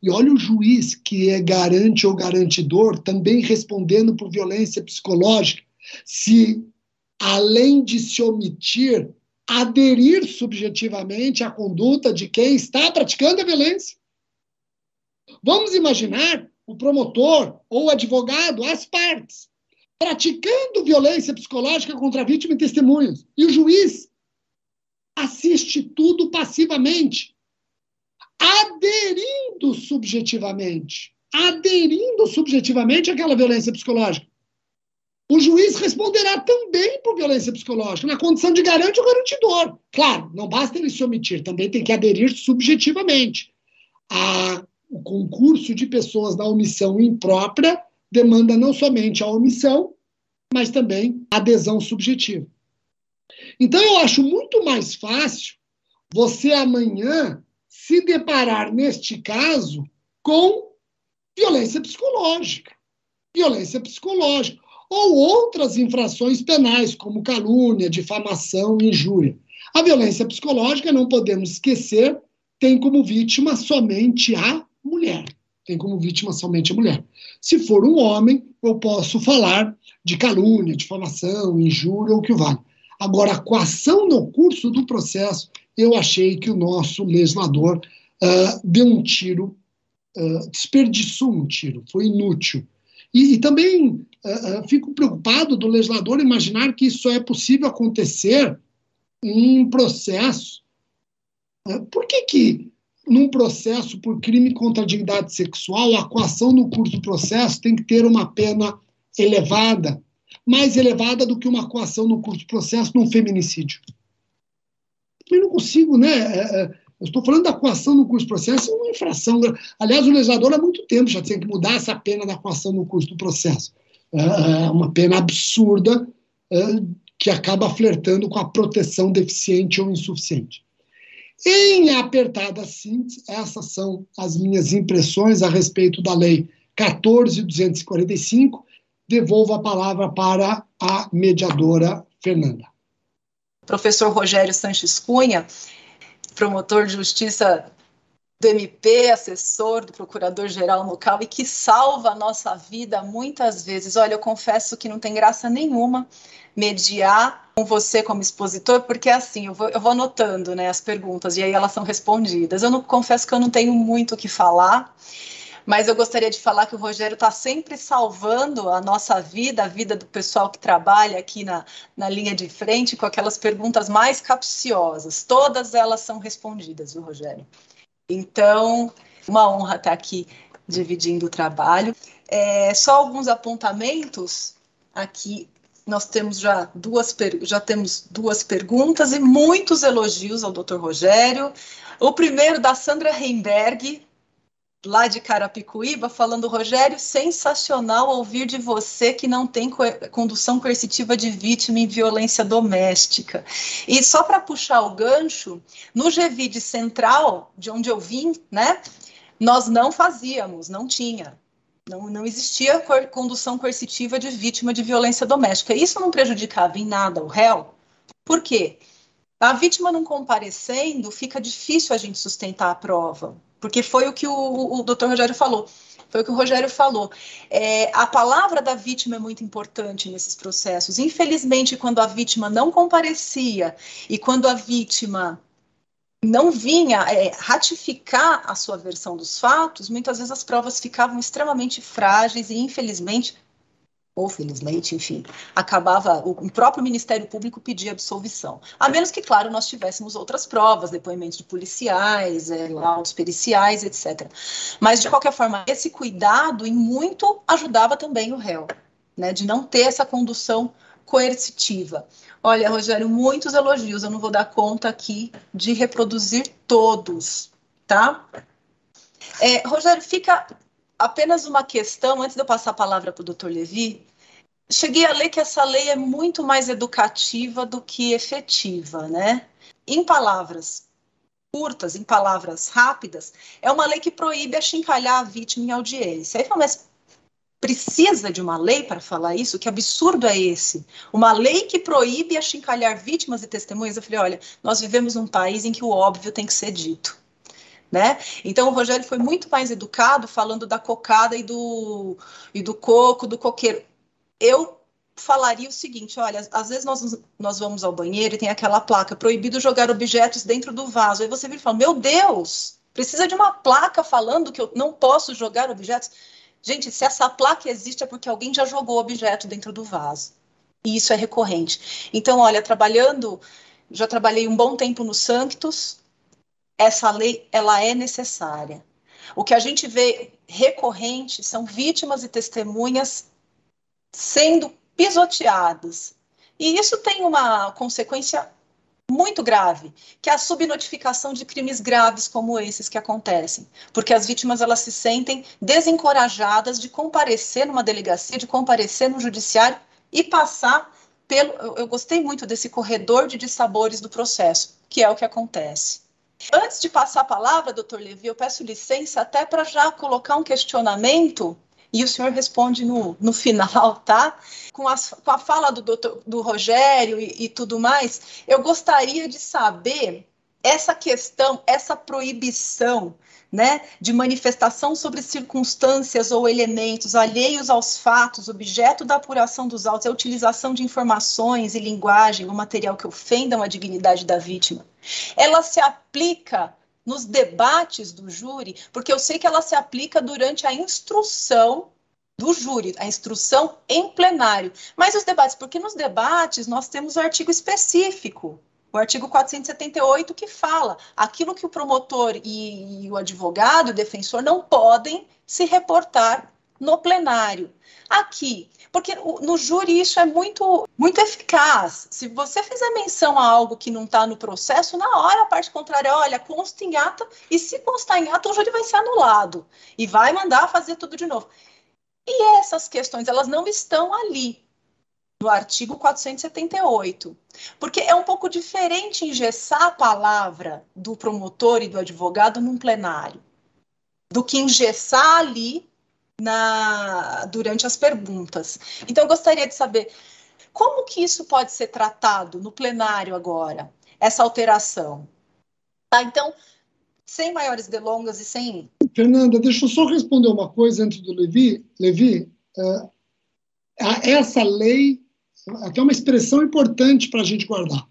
E olha o juiz que é garante ou garantidor também respondendo por violência psicológica, se além de se omitir, aderir subjetivamente à conduta de quem está praticando a violência. Vamos imaginar o promotor ou o advogado, as partes, praticando violência psicológica contra a vítima e testemunhas. E o juiz assiste tudo passivamente, aderindo subjetivamente, aderindo subjetivamente àquela violência psicológica. O juiz responderá também por violência psicológica, na condição de garante ou garantidor. Claro, não basta ele se omitir, também tem que aderir subjetivamente. A, o concurso de pessoas na omissão imprópria demanda não somente a omissão, mas também a adesão subjetiva. Então, eu acho muito mais fácil você amanhã se deparar, neste caso, com violência psicológica. Violência psicológica. Ou outras infrações penais, como calúnia, difamação, injúria. A violência psicológica, não podemos esquecer, tem como vítima somente a mulher tem como vítima somente a mulher. Se for um homem, eu posso falar de calúnia, difamação, injúria ou o que vale. Agora, a coação no curso do processo, eu achei que o nosso legislador uh, deu um tiro, uh, desperdiçou um tiro, foi inútil. E, e também uh, fico preocupado do legislador imaginar que isso é possível acontecer em processo. por que, que num processo por crime contra a dignidade sexual, a coação no curso do processo tem que ter uma pena elevada, mais elevada do que uma coação no curso do processo num feminicídio. Eu não consigo, né? É, é, eu estou falando da coação no curso do processo, é uma infração. Aliás, o legislador há muito tempo já tem que mudar essa pena da coação no curso do processo. É, é uma pena absurda que acaba flertando com a proteção deficiente ou insuficiente. Em apertada síntese, essas são as minhas impressões a respeito da Lei 14.245. Devolvo a palavra para a mediadora Fernanda.
Professor Rogério Sanches Cunha, promotor de justiça do MP, assessor do procurador-geral local e que salva a nossa vida muitas vezes. Olha, eu confesso que não tem graça nenhuma mediar com você como expositor, porque assim, eu vou, eu vou anotando né, as perguntas e aí elas são respondidas. Eu não confesso que eu não tenho muito o que falar, mas eu gostaria de falar que o Rogério está sempre salvando a nossa vida, a vida do pessoal que trabalha aqui na, na linha de frente, com aquelas perguntas mais capciosas. Todas elas são respondidas, viu, Rogério? Então, uma honra estar aqui dividindo o trabalho. É, só alguns apontamentos aqui. Nós temos já duas, já temos duas perguntas e muitos elogios ao Dr. Rogério. O primeiro da Sandra Heimberg, lá de Carapicuíba, falando, Rogério, sensacional ouvir de você que não tem co condução coercitiva de vítima em violência doméstica. E só para puxar o gancho, no GVID Central, de onde eu vim, né, nós não fazíamos, não tinha. Não, não existia condução coercitiva de vítima de violência doméstica. Isso não prejudicava em nada o réu. Por quê? A vítima não comparecendo, fica difícil a gente sustentar a prova porque foi o que o, o doutor Rogério falou. Foi o que o Rogério falou. É, a palavra da vítima é muito importante nesses processos. Infelizmente, quando a vítima não comparecia e quando a vítima não vinha é, ratificar a sua versão dos fatos, muitas vezes as provas ficavam extremamente frágeis e, infelizmente, ou felizmente, enfim, acabava, o próprio Ministério Público pedia absolvição. A menos que, claro, nós tivéssemos outras provas, depoimentos de policiais, é, laudos periciais, etc. Mas, de qualquer forma, esse cuidado, em muito, ajudava também o réu, né, de não ter essa condução coercitiva. Olha, Rogério, muitos elogios, eu não vou dar conta aqui de reproduzir todos, tá? É, Rogério, fica apenas uma questão, antes de eu passar a palavra para o doutor Levi, cheguei a ler que essa lei é muito mais educativa do que efetiva, né? Em palavras curtas, em palavras rápidas, é uma lei que proíbe achincalhar a vítima em audiência. Aí fala, mas precisa de uma lei para falar isso? Que absurdo é esse? Uma lei que proíbe achincalhar vítimas e testemunhas? Eu falei, olha, nós vivemos num país em que o óbvio tem que ser dito né? Então o Rogério foi muito mais educado falando da cocada e do, e do coco, do coqueiro. Eu falaria o seguinte: olha, às vezes nós, nós vamos ao banheiro e tem aquela placa proibido jogar objetos dentro do vaso. Aí você vira e fala: Meu Deus, precisa de uma placa falando que eu não posso jogar objetos. Gente, se essa placa existe é porque alguém já jogou objeto dentro do vaso. E isso é recorrente. Então, olha, trabalhando, já trabalhei um bom tempo no Sanctus, essa lei ela é necessária. O que a gente vê recorrente são vítimas e testemunhas sendo pisoteadas. E isso tem uma consequência muito grave, que é a subnotificação de crimes graves como esses que acontecem, porque as vítimas elas se sentem desencorajadas de comparecer numa delegacia, de comparecer no judiciário e passar pelo. Eu, eu gostei muito desse corredor de dissabores do processo, que é o que acontece. Antes de passar a palavra, doutor Levi, eu peço licença até para já colocar um questionamento e o senhor responde no, no final, tá? Com, as, com a fala do, doutor, do Rogério e, e tudo mais, eu gostaria de saber essa questão, essa proibição né, de manifestação sobre circunstâncias ou elementos alheios aos fatos, objeto da apuração dos autos, é a utilização de informações e linguagem ou material que ofendam a dignidade da vítima. Ela se aplica nos debates do júri, porque eu sei que ela se aplica durante a instrução do júri, a instrução em plenário. Mas os debates, porque nos debates nós temos o artigo específico o artigo 478 que fala aquilo que o promotor e, e o advogado, o defensor, não podem se reportar no plenário. Aqui, porque no júri isso é muito, muito eficaz. Se você fizer menção a algo que não está no processo, na hora a parte contrária, olha, consta em ata, e se constar em ata, o júri vai ser anulado e vai mandar fazer tudo de novo. E essas questões, elas não estão ali do artigo 478. Porque é um pouco diferente engessar a palavra do promotor e do advogado num plenário, do que engessar ali na, durante as perguntas. Então, eu gostaria de saber como que isso pode ser tratado no plenário agora, essa alteração. Tá, então, sem maiores delongas e sem.
Fernanda, deixa eu só responder uma coisa antes do Levi. Levi, uh, essa lei até uma expressão importante para a gente guardar.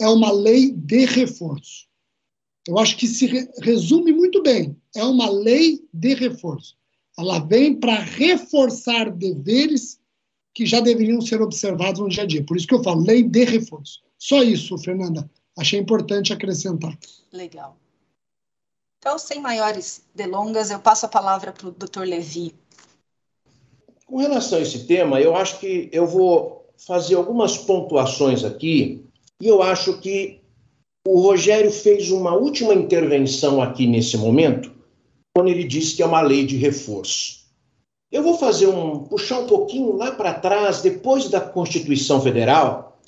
É uma lei de reforço. Eu acho que se resume muito bem. É uma lei de reforço. Ela vem para reforçar deveres que já deveriam ser observados no dia a dia. Por isso que eu falo lei de reforço. Só isso, Fernanda. Achei importante acrescentar.
Legal. Então, sem maiores delongas, eu passo a palavra para o Dr. Levi.
Com relação a esse tema, eu acho que eu vou fazer algumas pontuações aqui, e eu acho que o Rogério fez uma última intervenção aqui nesse momento, quando ele disse que é uma lei de reforço. Eu vou fazer um puxar um pouquinho lá para trás, depois da Constituição Federal,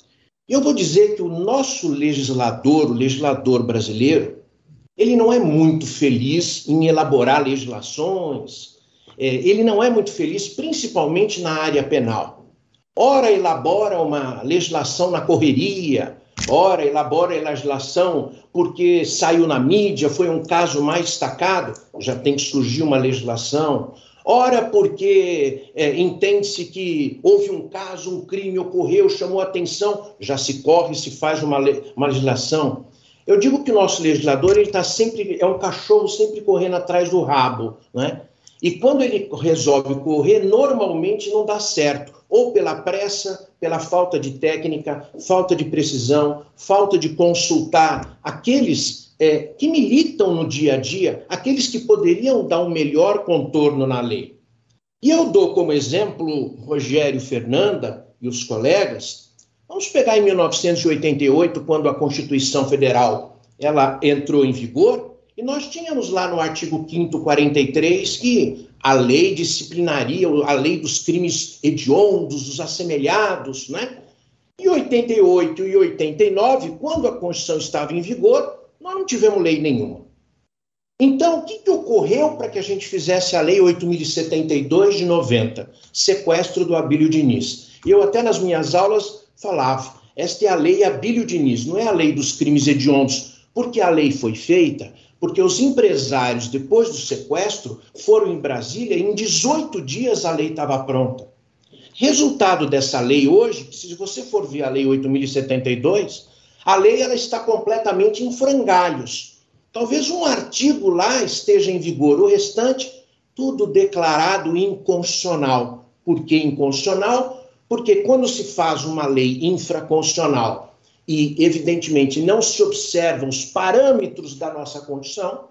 e eu vou dizer que o nosso legislador, o legislador brasileiro, ele não é muito feliz em elaborar legislações, é, ele não é muito feliz, principalmente na área penal. Ora, elabora uma legislação na correria, ora, elabora a legislação porque saiu na mídia, foi um caso mais destacado, já tem que surgir uma legislação. Ora, porque é, entende-se que houve um caso, um crime ocorreu, chamou atenção, já se corre, se faz uma, uma legislação. Eu digo que o nosso legislador ele está sempre é um cachorro sempre correndo atrás do rabo, né? E quando ele resolve correr, normalmente não dá certo, ou pela pressa, pela falta de técnica, falta de precisão, falta de consultar aqueles é, que militam no dia a dia, aqueles que poderiam dar um melhor contorno na lei. E eu dou como exemplo Rogério Fernanda e os colegas, Vamos pegar em 1988, quando a Constituição Federal ela entrou em vigor, e nós tínhamos lá no artigo 5 43 que a lei disciplinaria a lei dos crimes hediondos, dos assemelhados, né? Em 88 e 89, quando a Constituição estava em vigor, nós não tivemos lei nenhuma. Então, o que, que ocorreu para que a gente fizesse a Lei 8.072 de 90, sequestro do Abílio Diniz? Eu até nas minhas aulas falava. Esta é a lei Abílio Diniz, não é a lei dos crimes hediondos, porque a lei foi feita porque os empresários, depois do sequestro, foram em Brasília e em 18 dias a lei estava pronta. Resultado dessa lei hoje, se você for ver a lei 8.072, a lei ela está completamente em frangalhos. Talvez um artigo lá esteja em vigor, o restante, tudo declarado inconstitucional. Por que inconstitucional? Porque quando se faz uma lei infraconstitucional e, evidentemente, não se observam os parâmetros da nossa Constituição,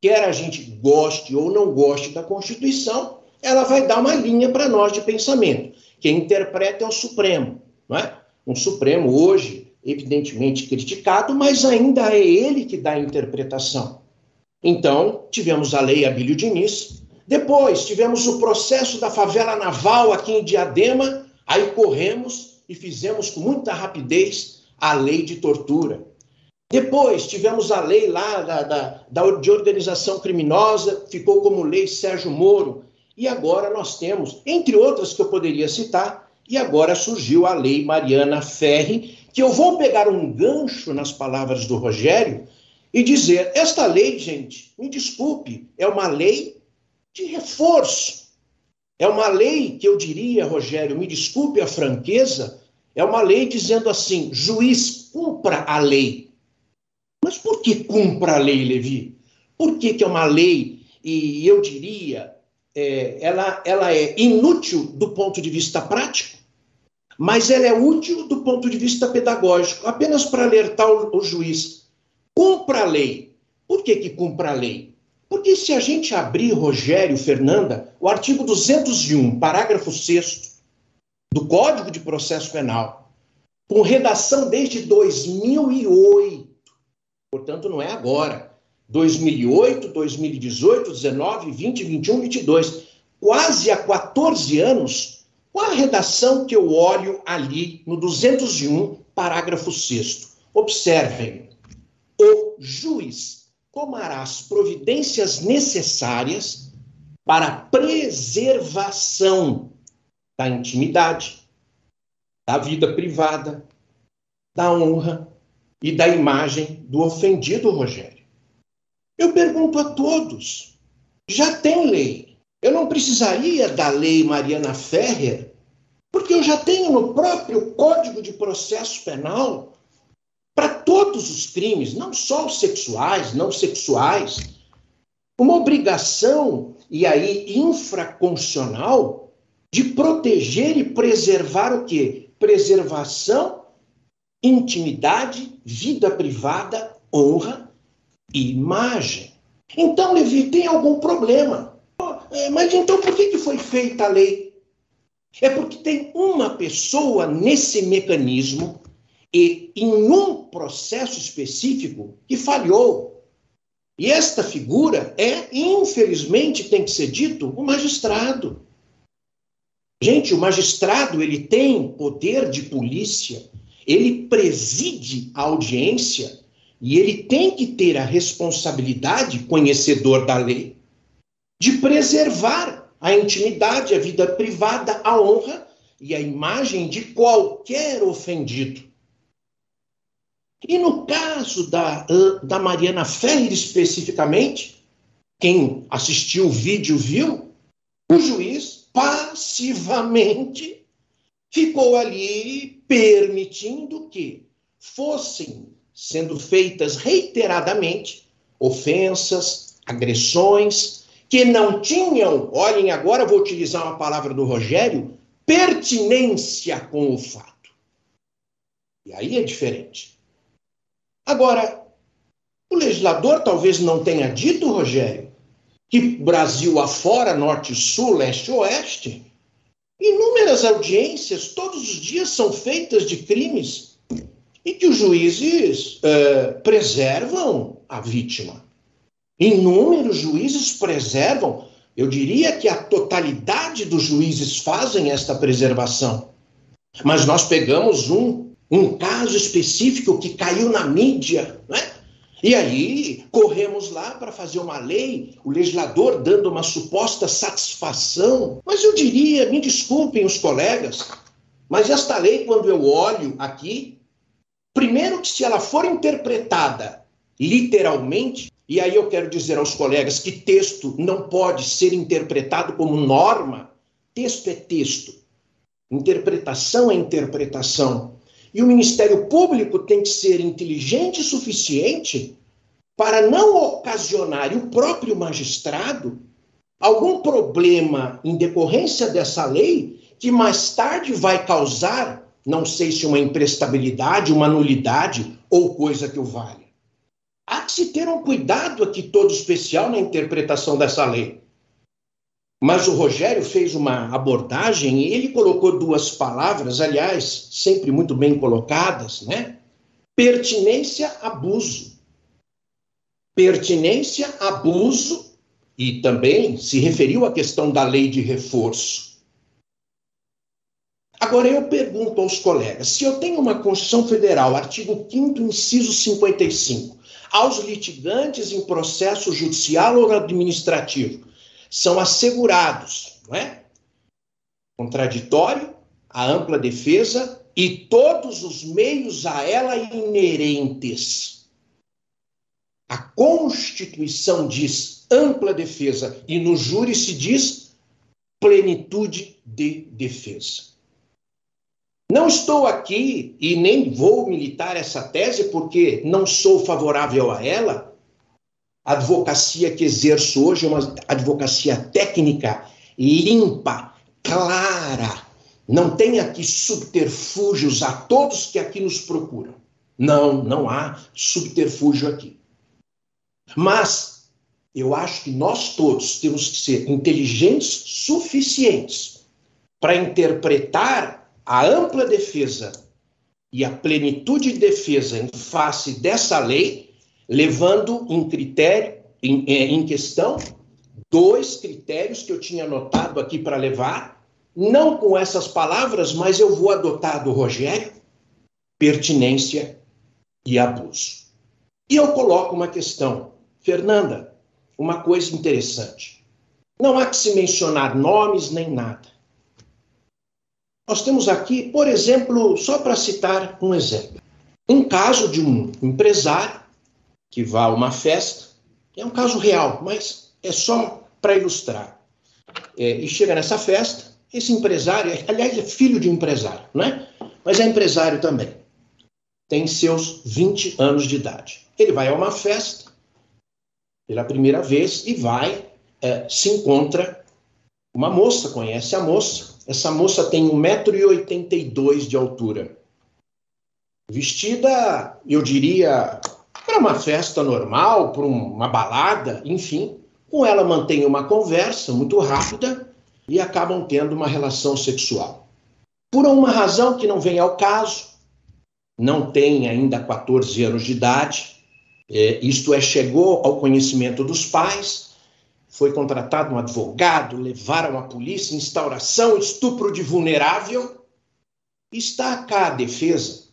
quer a gente goste ou não goste da Constituição, ela vai dar uma linha para nós de pensamento. Quem interpreta é o Supremo, não é? Um Supremo hoje, evidentemente criticado, mas ainda é ele que dá a interpretação. Então, tivemos a lei Abílio Diniz, depois tivemos o processo da favela naval aqui em Diadema, Aí corremos e fizemos com muita rapidez a lei de tortura. Depois tivemos a lei lá da, da, da, de organização criminosa, ficou como lei Sérgio Moro. E agora nós temos, entre outras que eu poderia citar, e agora surgiu a lei Mariana Ferri, que eu vou pegar um gancho nas palavras do Rogério e dizer: esta lei, gente, me desculpe, é uma lei de reforço é uma lei que eu diria, Rogério, me desculpe a franqueza, é uma lei dizendo assim: juiz, cumpra a lei. Mas por que cumpra a lei, Levi? Por que, que é uma lei, e eu diria, é, ela, ela é inútil do ponto de vista prático, mas ela é útil do ponto de vista pedagógico, apenas para alertar o, o juiz. Cumpra a lei. Por que, que cumpra a lei? Porque se a gente abrir, Rogério, Fernanda, o artigo 201, parágrafo 6 do Código de Processo Penal, com redação desde 2008, portanto não é agora, 2008, 2018, 19, 20, 21, 22, quase há 14 anos, qual a redação que eu olho ali no 201, parágrafo 6 Observem, o juiz tomará as providências necessárias para preservação da intimidade, da vida privada, da honra e da imagem do ofendido Rogério. Eu pergunto a todos: já tem lei? Eu não precisaria da lei Mariana Ferrer, porque eu já tenho no próprio Código de Processo Penal para todos os crimes, não só os sexuais, não sexuais, uma obrigação, e aí infraconstitucional, de proteger e preservar o quê? Preservação, intimidade, vida privada, honra e imagem. Então, Levi, tem algum problema. É, mas então por que, que foi feita a lei? É porque tem uma pessoa nesse mecanismo e em um processo específico que falhou. E esta figura é, infelizmente, tem que ser dito, o magistrado. Gente, o magistrado ele tem poder de polícia, ele preside a audiência e ele tem que ter a responsabilidade, conhecedor da lei, de preservar a intimidade, a vida privada, a honra e a imagem de qualquer ofendido. E no caso da, da Mariana Ferreira especificamente, quem assistiu o vídeo viu, o juiz passivamente ficou ali permitindo que fossem sendo feitas reiteradamente ofensas, agressões, que não tinham, olhem agora, vou utilizar uma palavra do Rogério, pertinência com o fato. E aí é diferente. Agora, o legislador talvez não tenha dito, Rogério, que Brasil afora, norte, sul, leste, oeste, inúmeras audiências todos os dias são feitas de crimes e que os juízes uh, preservam a vítima. Inúmeros juízes preservam, eu diria que a totalidade dos juízes fazem esta preservação. Mas nós pegamos um, um caso específico que caiu na mídia, né? E aí corremos lá para fazer uma lei, o legislador dando uma suposta satisfação. Mas eu diria, me desculpem os colegas, mas esta lei, quando eu olho aqui, Primeiro, que se ela for interpretada literalmente, e aí eu quero dizer aos colegas que texto não pode ser interpretado como norma, texto é texto, interpretação é interpretação. E o Ministério Público tem que ser inteligente o suficiente para não ocasionar o próprio magistrado algum problema em decorrência dessa lei que mais tarde vai causar não sei se uma imprestabilidade, uma nulidade ou coisa que o valha. Há que se ter um cuidado aqui todo especial na interpretação dessa lei. Mas o Rogério fez uma abordagem e ele colocou duas palavras, aliás, sempre muito bem colocadas, né? Pertinência, abuso. Pertinência, abuso, e também se referiu à questão da lei de reforço. Agora eu pergunto aos colegas: se eu tenho uma Constituição Federal, artigo 5, inciso 55, aos litigantes em processo judicial ou administrativo são assegurados, não é? Contraditório, a ampla defesa e todos os meios a ela inerentes. A Constituição diz ampla defesa e no júri se diz plenitude de defesa. Não estou aqui e nem vou militar essa tese porque não sou favorável a ela. A advocacia que exerço hoje é uma advocacia técnica, limpa, clara. Não tem aqui subterfúgios a todos que aqui nos procuram. Não, não há subterfúgio aqui. Mas eu acho que nós todos temos que ser inteligentes suficientes para interpretar a ampla defesa e a plenitude de defesa em face dessa lei, levando em critério, em, é, em questão, dois critérios que eu tinha anotado aqui para levar, não com essas palavras, mas eu vou adotar do Rogério, pertinência e abuso. E eu coloco uma questão, Fernanda, uma coisa interessante. Não há que se mencionar nomes nem nada. Nós temos aqui, por exemplo, só para citar um exemplo, um caso de um empresário que vai a uma festa, é um caso real, mas é só para ilustrar. É, e chega nessa festa, esse empresário, aliás, é filho de empresário, não é? Mas é empresário também. tem seus 20 anos de idade. Ele vai a uma festa pela primeira vez e vai, é, se encontra uma moça, conhece a moça. Essa moça tem 1,82m de altura. Vestida, eu diria, para uma festa normal, para uma balada, enfim. Com ela mantém uma conversa muito rápida e acabam tendo uma relação sexual. Por uma razão que não vem ao caso, não tem ainda 14 anos de idade, é, isto é, chegou ao conhecimento dos pais, foi contratado um advogado, levaram a polícia, instauração, estupro de vulnerável. Está cá a defesa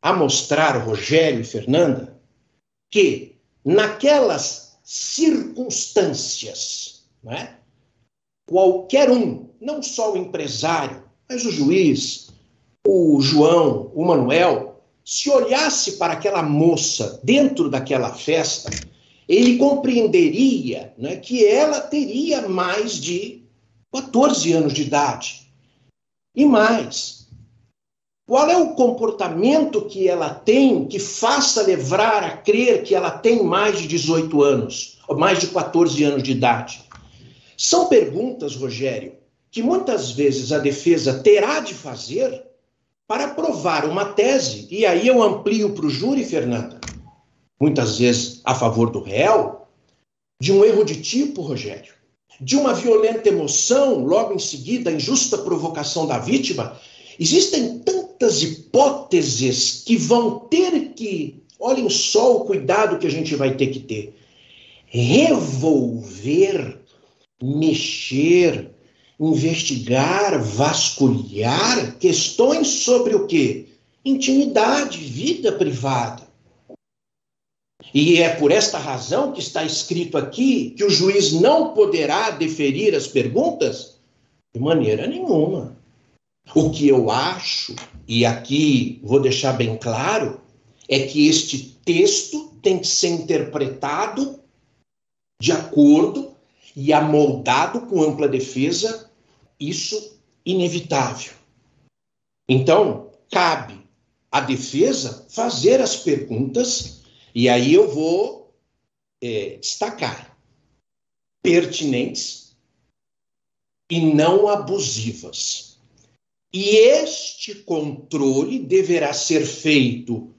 a mostrar Rogério e Fernanda que naquelas circunstâncias, né, qualquer um, não só o empresário, mas o juiz, o João, o Manuel, se olhasse para aquela moça dentro daquela festa, ele compreenderia né, que ela teria mais de 14 anos de idade. E mais, qual é o comportamento que ela tem que faça levar a crer que ela tem mais de 18 anos, ou mais de 14 anos de idade? São perguntas, Rogério, que muitas vezes a defesa terá de fazer para provar uma tese, e aí eu amplio para o júri, Fernanda, muitas vezes a favor do réu, de um erro de tipo, Rogério, de uma violenta emoção, logo em seguida, a injusta provocação da vítima. Existem tantas hipóteses que vão ter que, olhem só o cuidado que a gente vai ter que ter, revolver, mexer, investigar, vasculhar questões sobre o quê? Intimidade, vida privada. E é por esta razão que está escrito aqui que o juiz não poderá deferir as perguntas? De maneira nenhuma. O que eu acho, e aqui vou deixar bem claro, é que este texto tem que ser interpretado de acordo e amoldado com ampla defesa, isso inevitável. Então, cabe à defesa fazer as perguntas, e aí eu vou é, destacar pertinentes e não abusivas. E este controle deverá ser feito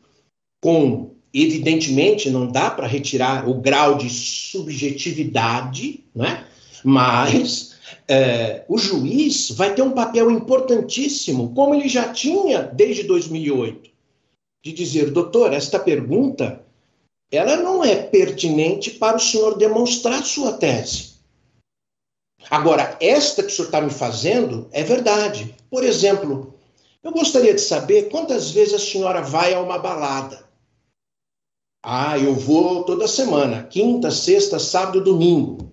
com Evidentemente, não dá para retirar o grau de subjetividade, né? mas é, o juiz vai ter um papel importantíssimo, como ele já tinha desde 2008, de dizer, doutor, esta pergunta ela não é pertinente para o senhor demonstrar sua tese. Agora, esta que o senhor está me fazendo é verdade. Por exemplo, eu gostaria de saber quantas vezes a senhora vai a uma balada. Ah, eu vou toda semana, quinta, sexta, sábado, domingo.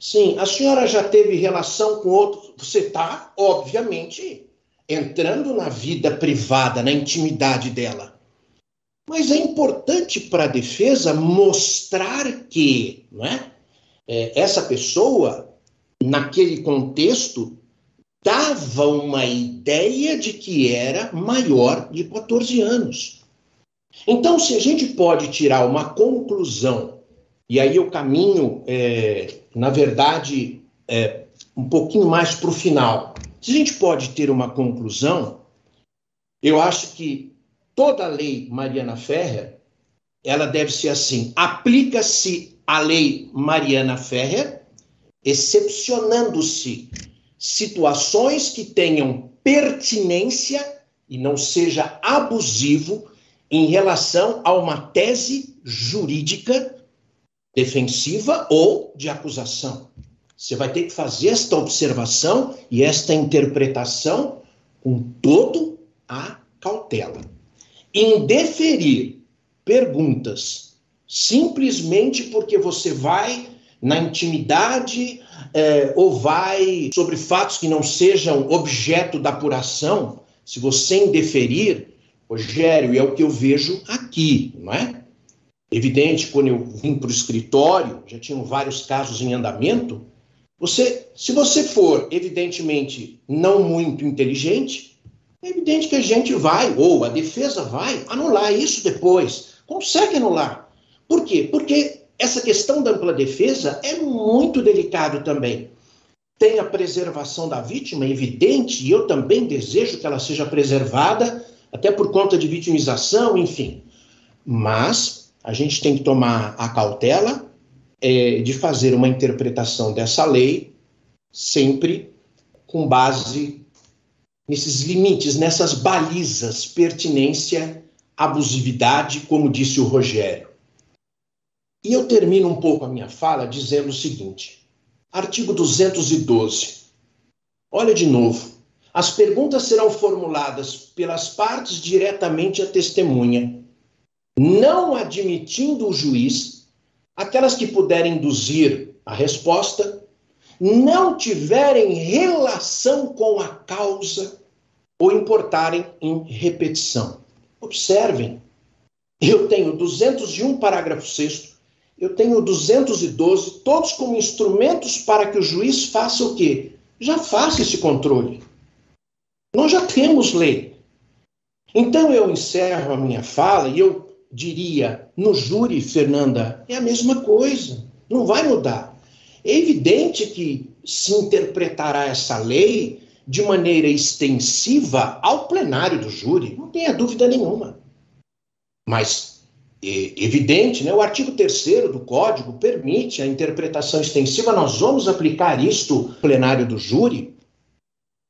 Sim, a senhora já teve relação com outro. Você está, obviamente, entrando na vida privada, na intimidade dela. Mas é importante para a defesa mostrar que não é? é, essa pessoa, naquele contexto, dava uma ideia de que era maior de 14 anos. Então, se a gente pode tirar uma conclusão, e aí eu caminho, é, na verdade, é, um pouquinho mais para o final. Se a gente pode ter uma conclusão, eu acho que toda a lei Mariana Ferrer, ela deve ser assim: aplica-se a lei Mariana Ferrer, excepcionando-se situações que tenham pertinência e não seja abusivo em relação a uma tese jurídica defensiva ou de acusação. Você vai ter que fazer esta observação e esta interpretação com todo a cautela. Indeferir perguntas simplesmente porque você vai na intimidade eh, ou vai sobre fatos que não sejam objeto da apuração, se você indeferir, Rogério, é o que eu vejo aqui, não é? Evidente, quando eu vim para o escritório, já tinham vários casos em andamento. Você, se você for, evidentemente, não muito inteligente, é evidente que a gente vai, ou a defesa vai, anular isso depois. Consegue anular. Por quê? Porque essa questão da ampla defesa é muito delicado também. Tem a preservação da vítima, é evidente, e eu também desejo que ela seja preservada, até por conta de vitimização, enfim. Mas a gente tem que tomar a cautela é, de fazer uma interpretação dessa lei sempre com base nesses limites, nessas balizas, pertinência, abusividade, como disse o Rogério. E eu termino um pouco a minha fala dizendo o seguinte: artigo 212. Olha de novo. As perguntas serão formuladas pelas partes diretamente à testemunha, não admitindo o juiz aquelas que puderem induzir a resposta, não tiverem relação com a causa ou importarem em repetição. Observem, eu tenho 201 parágrafo 6 eu tenho 212, todos como instrumentos para que o juiz faça o quê? Já faça esse controle. Nós já temos lei. Então eu encerro a minha fala e eu diria, no júri, Fernanda, é a mesma coisa, não vai mudar. É evidente que se interpretará essa lei de maneira extensiva ao plenário do júri, não tenha dúvida nenhuma. Mas evidente, né? o artigo 3 do Código permite a interpretação extensiva, nós vamos aplicar isto no plenário do júri,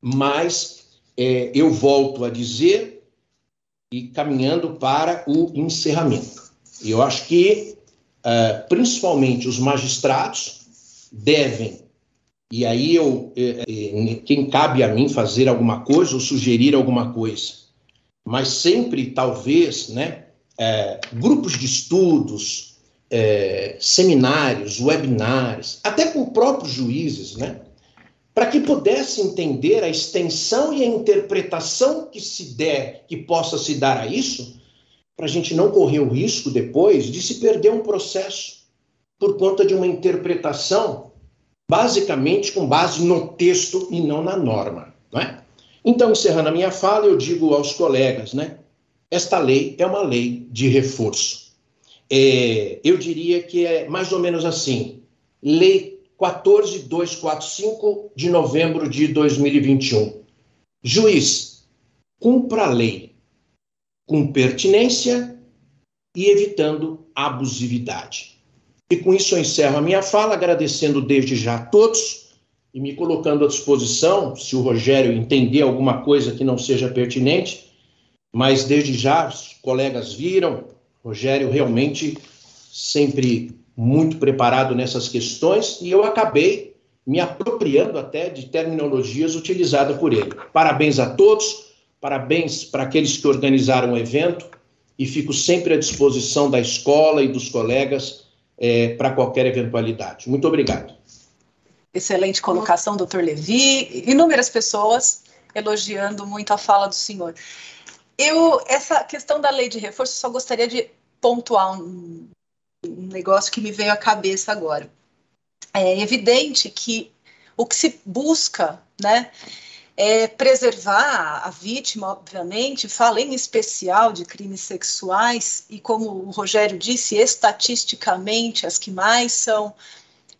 mas é, eu volto a dizer, e caminhando para o encerramento. Eu acho que, uh, principalmente, os magistrados devem, e aí eu, é, quem cabe a mim fazer alguma coisa ou sugerir alguma coisa, mas sempre, talvez, né, é, grupos de estudos, é, seminários, webinars, até com próprios juízes, né? Para que pudesse entender a extensão e a interpretação que se der, que possa se dar a isso, para a gente não correr o risco depois de se perder um processo por conta de uma interpretação basicamente com base no texto e não na norma. Não é? Então, encerrando a minha fala, eu digo aos colegas, né? Esta lei é uma lei de reforço. É, eu diria que é mais ou menos assim: Lei 14245 de novembro de 2021. Juiz, cumpra a lei com pertinência e evitando abusividade. E com isso eu encerro a minha fala, agradecendo desde já a todos e me colocando à disposição, se o Rogério entender alguma coisa que não seja pertinente, mas desde já os colegas viram, Rogério realmente sempre muito preparado nessas questões e eu acabei me apropriando até de terminologias utilizadas por ele. Parabéns a todos, parabéns para aqueles que organizaram o evento e fico sempre à disposição da escola e dos colegas é, para qualquer eventualidade. Muito obrigado.
Excelente colocação, doutor Levi. Inúmeras pessoas elogiando muito a fala do senhor. Eu, essa questão da lei de reforço, só gostaria de pontuar um, um negócio que me veio à cabeça agora. É evidente que o que se busca, né, é preservar a vítima, obviamente, fala em especial de crimes sexuais, e como o Rogério disse, estatisticamente, as que mais são,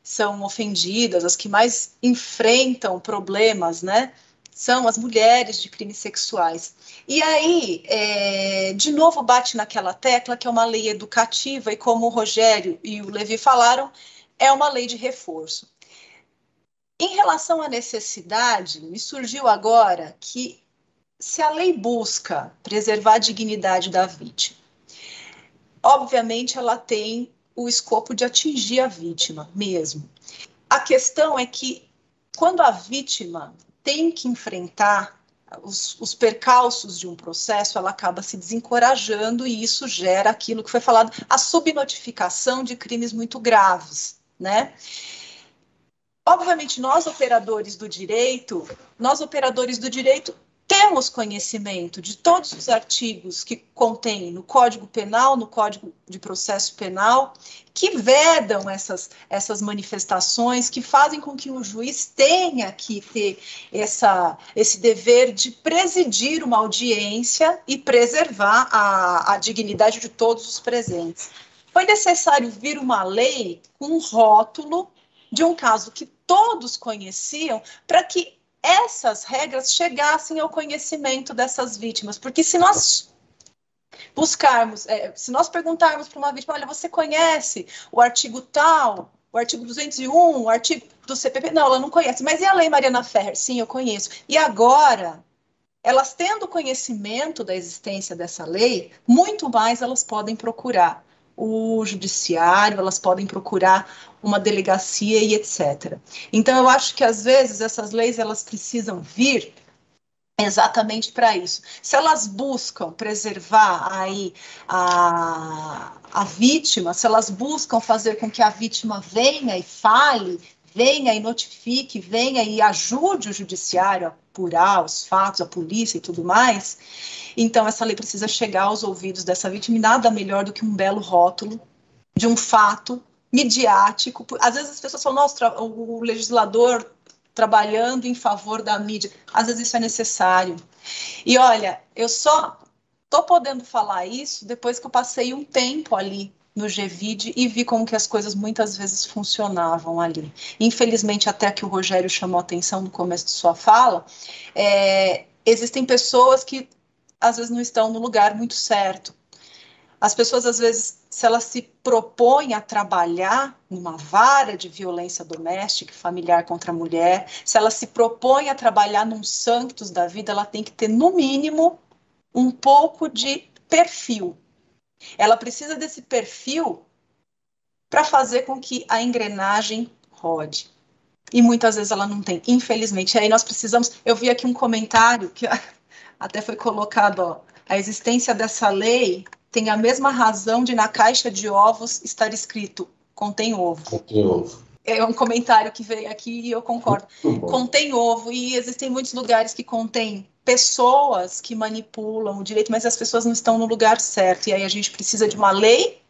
são ofendidas, as que mais enfrentam problemas, né, são as mulheres de crimes sexuais. E aí, é, de novo, bate naquela tecla que é uma lei educativa, e como o Rogério e o Levi falaram, é uma lei de reforço. Em relação à necessidade, me surgiu agora que se a lei busca preservar a dignidade da vítima, obviamente ela tem o escopo de atingir a vítima mesmo. A questão é que quando a vítima tem que enfrentar os, os, percalços de um processo, ela acaba se desencorajando e isso gera aquilo que foi falado, a subnotificação de crimes muito graves, né? Obviamente, nós operadores do direito, nós operadores do direito temos conhecimento de todos os artigos que contém no Código Penal, no Código de Processo Penal, que vedam essas, essas manifestações, que fazem com que o juiz tenha que ter essa, esse dever de presidir uma audiência e preservar a, a dignidade de todos os presentes. Foi necessário vir uma lei com um rótulo de um caso que todos conheciam para que essas regras chegassem ao conhecimento dessas vítimas, porque se nós buscarmos, é, se nós perguntarmos para uma vítima, olha, você conhece o artigo tal, o artigo 201, o artigo do CPP? Não, ela não conhece. Mas e a Lei Mariana Ferrer? Sim, eu conheço. E agora, elas tendo conhecimento da existência dessa lei, muito mais elas podem procurar o judiciário, elas podem procurar uma delegacia e etc. Então eu acho que às vezes essas leis elas precisam vir exatamente para isso. Se elas buscam preservar aí a, a vítima, se elas buscam fazer com que a vítima venha e fale, venha e notifique, venha e ajude o judiciário a apurar os fatos, a polícia e tudo mais, então, essa lei precisa chegar aos ouvidos dessa vítima e nada melhor do que um belo rótulo de um fato midiático. Às vezes as pessoas falam, nossa, o legislador trabalhando em favor da mídia. Às vezes isso é necessário. E olha, eu só estou podendo falar isso depois que eu passei um tempo ali no GVID e vi como que as coisas muitas vezes funcionavam ali. Infelizmente, até que o Rogério chamou atenção no começo de sua fala, é, existem pessoas que às vezes não estão no lugar muito certo. As pessoas, às vezes, se elas se propõem a trabalhar numa vara de violência doméstica e familiar contra a mulher, se ela se propõe a trabalhar num santos da vida, ela tem que ter, no mínimo, um pouco de perfil. Ela precisa desse perfil para fazer com que a engrenagem rode. E muitas vezes ela não tem, infelizmente. Aí nós precisamos. Eu vi aqui um comentário que até foi colocado, ó, a existência dessa lei tem a mesma razão de na caixa de ovos estar escrito contém ovo.
Contém ovo.
É um comentário que veio aqui e eu concordo. Contém ovo e existem muitos lugares que contém pessoas que manipulam o direito, mas as pessoas não estão no lugar certo. E aí a gente precisa de uma lei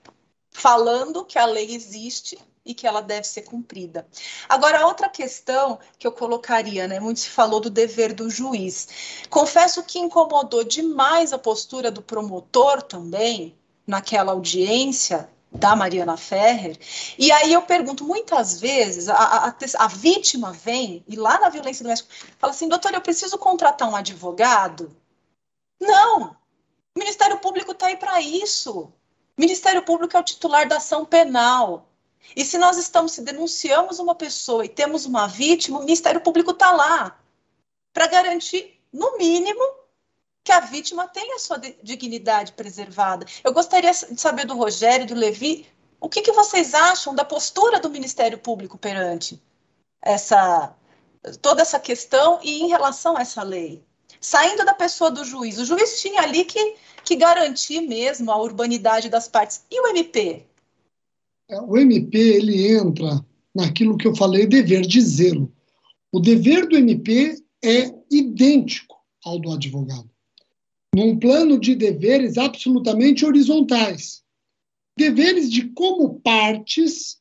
falando que a lei existe e que ela deve ser cumprida. Agora, outra questão que eu colocaria, né? Muito se falou do dever do juiz. Confesso que incomodou demais a postura do promotor também, naquela audiência da Mariana Ferrer. E aí eu pergunto, muitas vezes, a, a, a vítima vem e lá na violência doméstica fala assim, doutor, eu preciso contratar um advogado? Não! O Ministério Público está aí para isso. O Ministério Público é o titular da ação penal. E se nós estamos, se denunciamos uma pessoa e temos uma vítima, o Ministério Público está lá para garantir, no mínimo, que a vítima tenha a sua dignidade preservada. Eu gostaria de saber do Rogério e do Levi o que, que vocês acham da postura do Ministério Público perante essa toda essa questão e em relação a essa lei. Saindo da pessoa do juiz, o juiz tinha ali que, que garantir mesmo a urbanidade das partes. E o MP?
É, o MP ele entra naquilo que eu falei, dever de zelo. O dever do MP é idêntico ao do advogado, num plano de deveres absolutamente horizontais. Deveres de, como partes,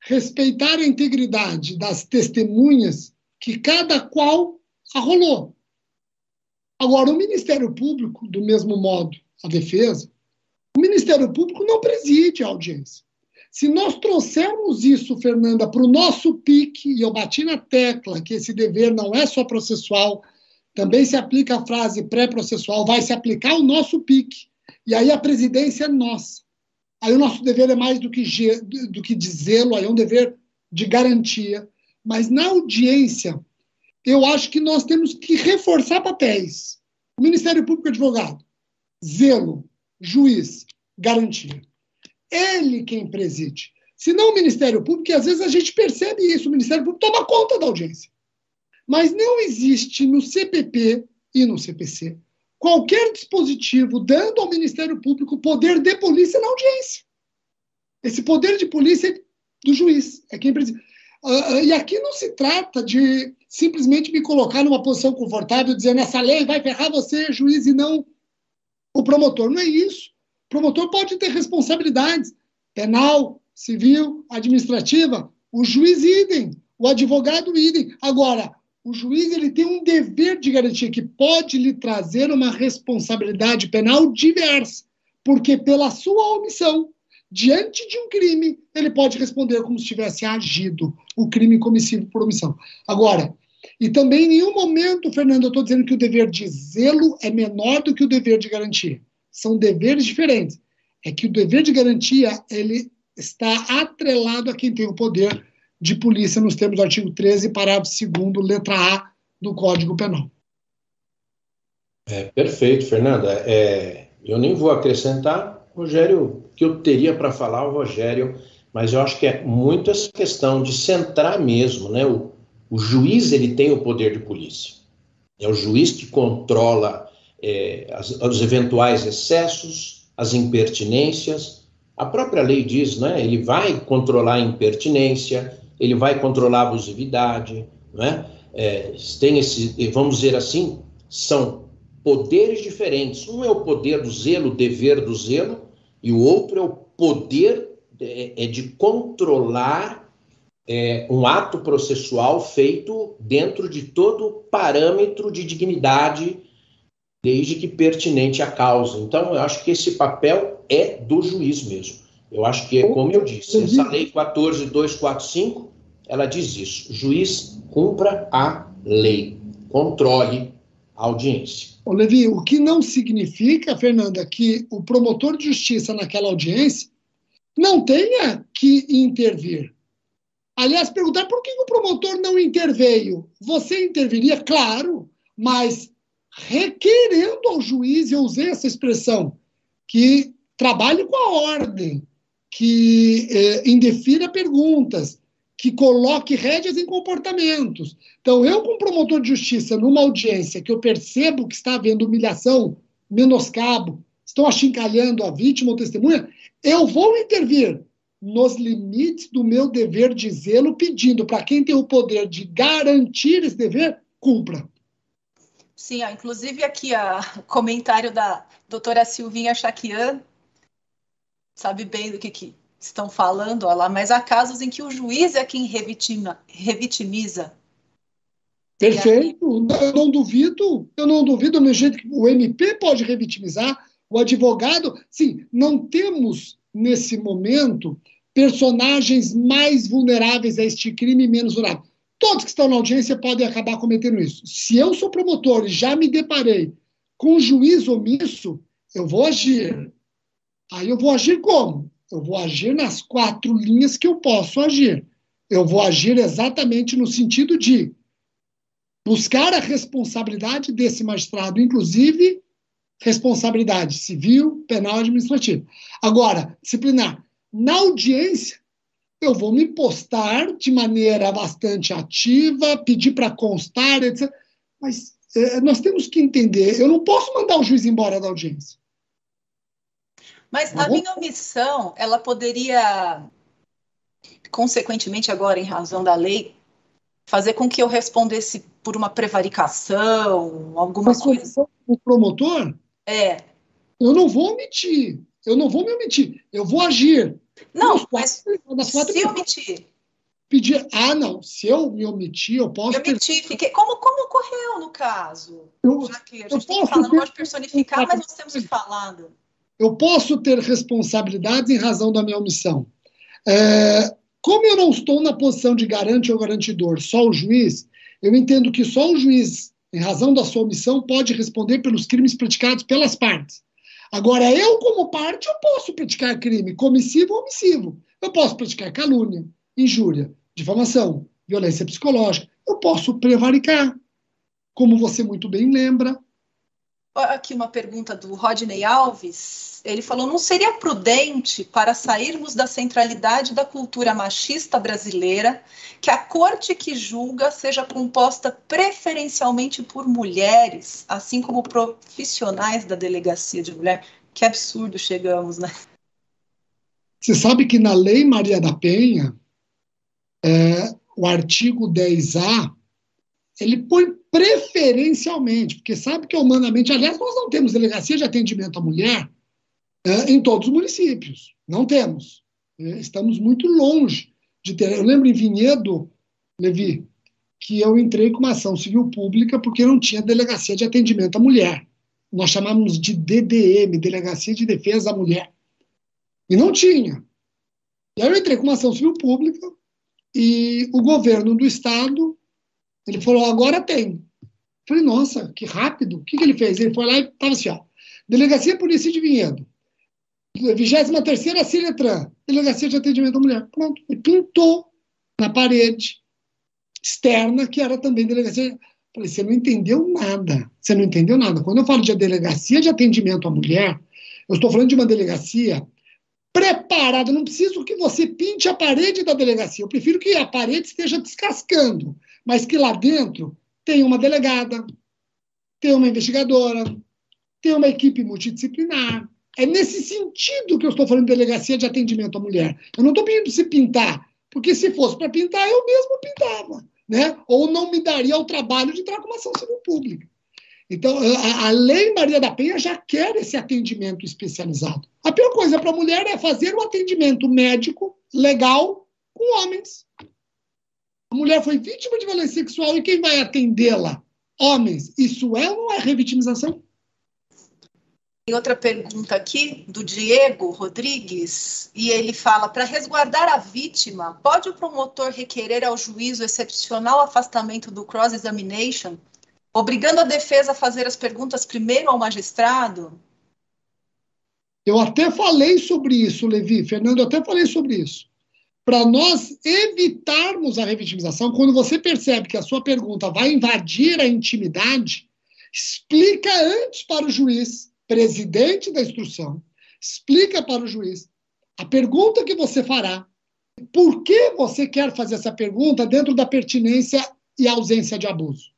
respeitar a integridade das testemunhas que cada qual arrolou. Agora, o Ministério Público, do mesmo modo, a defesa, o Ministério Público não preside a audiência. Se nós trouxermos isso, Fernanda, para o nosso pique, e eu bati na tecla que esse dever não é só processual, também se aplica a frase pré-processual, vai se aplicar o nosso pique. E aí a presidência é nossa. Aí o nosso dever é mais do que, do que dizê-lo, aí é um dever de garantia. Mas na audiência, eu acho que nós temos que reforçar papéis. O Ministério Público Advogado, zelo, juiz, garantia ele quem preside. Se não o Ministério Público, e às vezes a gente percebe isso, o Ministério Público toma conta da audiência. Mas não existe no CPP e no CPC qualquer dispositivo dando ao Ministério Público poder de polícia na audiência. Esse poder de polícia é do juiz, é quem preside. Uh, e aqui não se trata de simplesmente me colocar numa posição confortável, dizendo essa lei vai ferrar você, juiz, e não o promotor. Não é isso. O promotor pode ter responsabilidades penal, civil, administrativa. O juiz idem, o advogado idem. Agora, o juiz ele tem um dever de garantia que pode lhe trazer uma responsabilidade penal diversa, porque pela sua omissão diante de um crime, ele pode responder como se tivesse agido o crime comissivo por omissão. Agora, e também em nenhum momento, Fernando, eu estou dizendo que o dever de zelo é menor do que o dever de garantia. São deveres diferentes. É que o dever de garantia ele está atrelado a quem tem o poder de polícia nos termos do artigo 13, parágrafo 2 letra A do Código Penal.
É, perfeito, Fernanda. É, eu nem vou acrescentar, Rogério, que eu teria para falar, o Rogério, mas eu acho que é muito essa questão de centrar mesmo, né? O, o juiz ele tem o poder de polícia. É o juiz que controla é, as, os eventuais excessos, as impertinências. A própria lei diz, né? Ele vai controlar a impertinência, ele vai controlar a abusividade, né? É, tem esse, vamos dizer assim, são poderes diferentes. Um é o poder do zelo, o dever do zelo, e o outro é o poder de, é de controlar é, um ato processual feito dentro de todo parâmetro de dignidade, desde que pertinente à causa. Então, eu acho que esse papel é do juiz mesmo. Eu acho que, é como eu disse, essa lei 14245, ela diz isso. Juiz, cumpra a lei, controle a audiência.
Ô, Levi, o que não significa, Fernanda, que o promotor de justiça naquela audiência não tenha que intervir. Aliás, perguntar por que o promotor não interveio. Você interviria, claro, mas requerendo ao juiz, eu usei essa expressão, que trabalhe com a ordem, que eh, indefira perguntas, que coloque rédeas em comportamentos. Então, eu, como promotor de justiça, numa audiência que eu percebo que está havendo humilhação, menoscabo, estão achincalhando a vítima ou testemunha, eu vou intervir nos limites do meu dever de zelo, pedindo para quem tem o poder de garantir esse dever, cumpra.
Sim, ó, inclusive aqui o comentário da doutora Silvinha Chaquian, sabe bem do que, que estão falando, ó lá, mas há casos em que o juiz é quem revitima, revitimiza.
Perfeito, eu não duvido, eu não duvido do jeito que o MP pode revitimizar, o advogado, sim, não temos nesse momento personagens mais vulneráveis a este crime menos vulneráveis. Todos que estão na audiência podem acabar cometendo isso. Se eu sou promotor e já me deparei com um juiz omisso, eu vou agir. Aí eu vou agir como? Eu vou agir nas quatro linhas que eu posso agir. Eu vou agir exatamente no sentido de buscar a responsabilidade desse magistrado, inclusive responsabilidade civil, penal e administrativa. Agora, disciplinar. Na audiência, eu vou me postar de maneira bastante ativa, pedir para constar, etc. Mas é, nós temos que entender, eu não posso mandar o juiz embora da audiência.
Mas a minha omissão, ela poderia, consequentemente agora, em razão da lei, fazer com que eu respondesse por uma prevaricação, alguma Mas coisa.
O promotor?
É.
Eu não vou omitir. Eu não vou me omitir. Eu vou agir.
Não, mas se eu omitir.
Pedir, ah, não, se eu me omitir, eu posso.
Eu omiti, fiquei. Como, como ocorreu no caso? Eu, Já que a gente tem que falar, não pode personificar, mas nós temos que falar.
Eu posso ter responsabilidades em razão da minha omissão. É, como eu não estou na posição de garante ou garantidor, só o juiz, eu entendo que só o juiz, em razão da sua omissão, pode responder pelos crimes praticados pelas partes. Agora, eu, como parte, eu posso praticar crime comissivo ou omissivo. Eu posso praticar calúnia, injúria, difamação, violência psicológica. Eu posso prevaricar. Como você muito bem lembra,
Aqui uma pergunta do Rodney Alves. Ele falou: não seria prudente para sairmos da centralidade da cultura machista brasileira que a corte que julga seja composta preferencialmente por mulheres, assim como profissionais da delegacia de mulher? Que absurdo chegamos, né?
Você sabe que na Lei Maria da Penha, é, o artigo 10A ele põe preferencialmente, porque sabe que humanamente, aliás, nós não temos delegacia de atendimento à mulher é, em todos os municípios. Não temos. É, estamos muito longe de ter. Eu lembro em Vinhedo, Levi, que eu entrei com uma ação civil pública porque não tinha delegacia de atendimento à mulher. Nós chamamos de DDM, Delegacia de Defesa à Mulher. E não tinha. E aí eu entrei com uma ação civil pública e o governo do estado, ele falou, agora tem. Falei, nossa, que rápido. O que, que ele fez? Ele foi lá e estava assim, ó, Delegacia Polícia de Vinhedo, 23ª Ciretran, Delegacia de Atendimento à Mulher. Pronto. E pintou na parede externa, que era também delegacia. Falei, você não entendeu nada. Você não entendeu nada. Quando eu falo de delegacia de atendimento à mulher, eu estou falando de uma delegacia preparada. Não preciso que você pinte a parede da delegacia. Eu prefiro que a parede esteja descascando, mas que lá dentro tenha uma delegada, tenha uma investigadora, tenha uma equipe multidisciplinar. É nesse sentido que eu estou falando de delegacia de atendimento à mulher. Eu não estou pedindo para você pintar, porque se fosse para pintar, eu mesmo pintava né? ou não me daria o trabalho de entrar com uma ação civil pública. Então, a, a, Lei Maria da Penha já quer esse atendimento especializado. A pior coisa para a mulher é fazer o atendimento médico legal com homens. A mulher foi vítima de violência sexual e quem vai atendê-la? Homens. Isso é ou não é revitimização?
Tem outra pergunta aqui do Diego Rodrigues, e ele fala: para resguardar a vítima, pode o promotor requerer ao juiz o excepcional afastamento do cross-examination, obrigando a defesa a fazer as perguntas primeiro ao magistrado?
Eu até falei sobre isso, Levi, Fernando, eu até falei sobre isso. Para nós evitarmos a revitimização, quando você percebe que a sua pergunta vai invadir a intimidade, explica antes para o juiz presidente da instrução, explica para o juiz a pergunta que você fará, por que você quer fazer essa pergunta dentro da pertinência e ausência de abuso.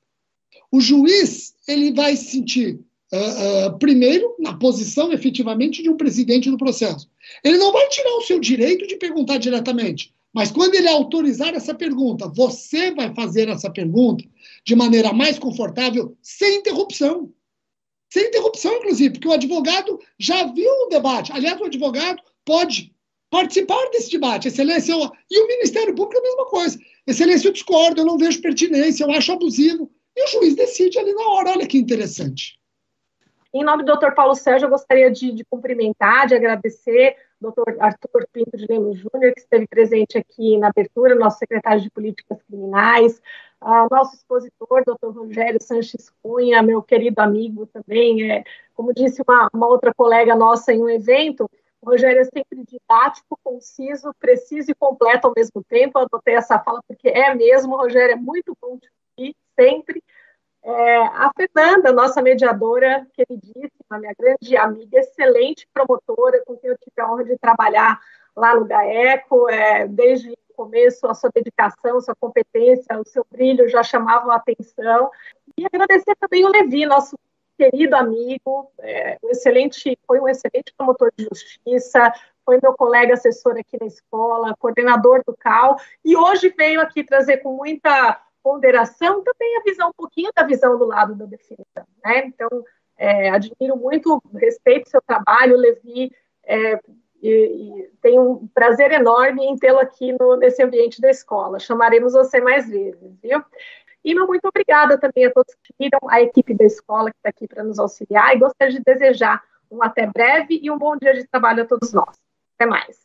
O juiz ele vai se sentir uh, primeiro na posição efetivamente de um presidente do processo. Ele não vai tirar o seu direito de perguntar diretamente, mas quando ele autorizar essa pergunta, você vai fazer essa pergunta de maneira mais confortável, sem interrupção sem interrupção, inclusive, porque o advogado já viu o debate. Aliás, o advogado pode participar desse debate. Excelência, eu... e o Ministério Público é a mesma coisa. Excelência, eu discordo, eu não vejo pertinência, eu acho abusivo. E o juiz decide ali na hora. Olha que interessante.
Em nome do Dr. Paulo Sérgio, eu gostaria de, de cumprimentar, de agradecer o Dr. Arthur Pinto de Lemos Júnior, que esteve presente aqui na abertura, nosso secretário de Políticas Criminais, uh, nosso expositor, doutor Rogério Sanches Cunha, meu querido amigo também, é, como disse uma, uma outra colega nossa em um evento, o Rogério é sempre didático, conciso, preciso e completo ao mesmo tempo. Eu adotei essa fala porque é mesmo, Rogério é muito bom de ouvir, sempre. É, a Fernanda, nossa mediadora queridíssima, minha grande amiga, excelente promotora, com quem eu tive a honra de trabalhar lá no GAECO, é, desde começo, a sua dedicação, sua competência, o seu brilho já chamavam a atenção. E agradecer também o Levi, nosso querido amigo, é, um excelente, foi um excelente promotor de justiça, foi meu colega assessor aqui na escola, coordenador do CAL, e hoje veio aqui trazer com muita ponderação também a visão, um pouquinho da visão do lado da defesa. Né? Então, é, admiro muito, respeito seu trabalho, Levi, é, e, e tenho um prazer enorme em tê-lo aqui no, nesse ambiente da escola. Chamaremos você mais vezes, viu? E muito obrigada também a todos que viram, a equipe da escola que está aqui para nos auxiliar, e gostaria de desejar um até breve e um bom dia de trabalho a todos nós. Até mais.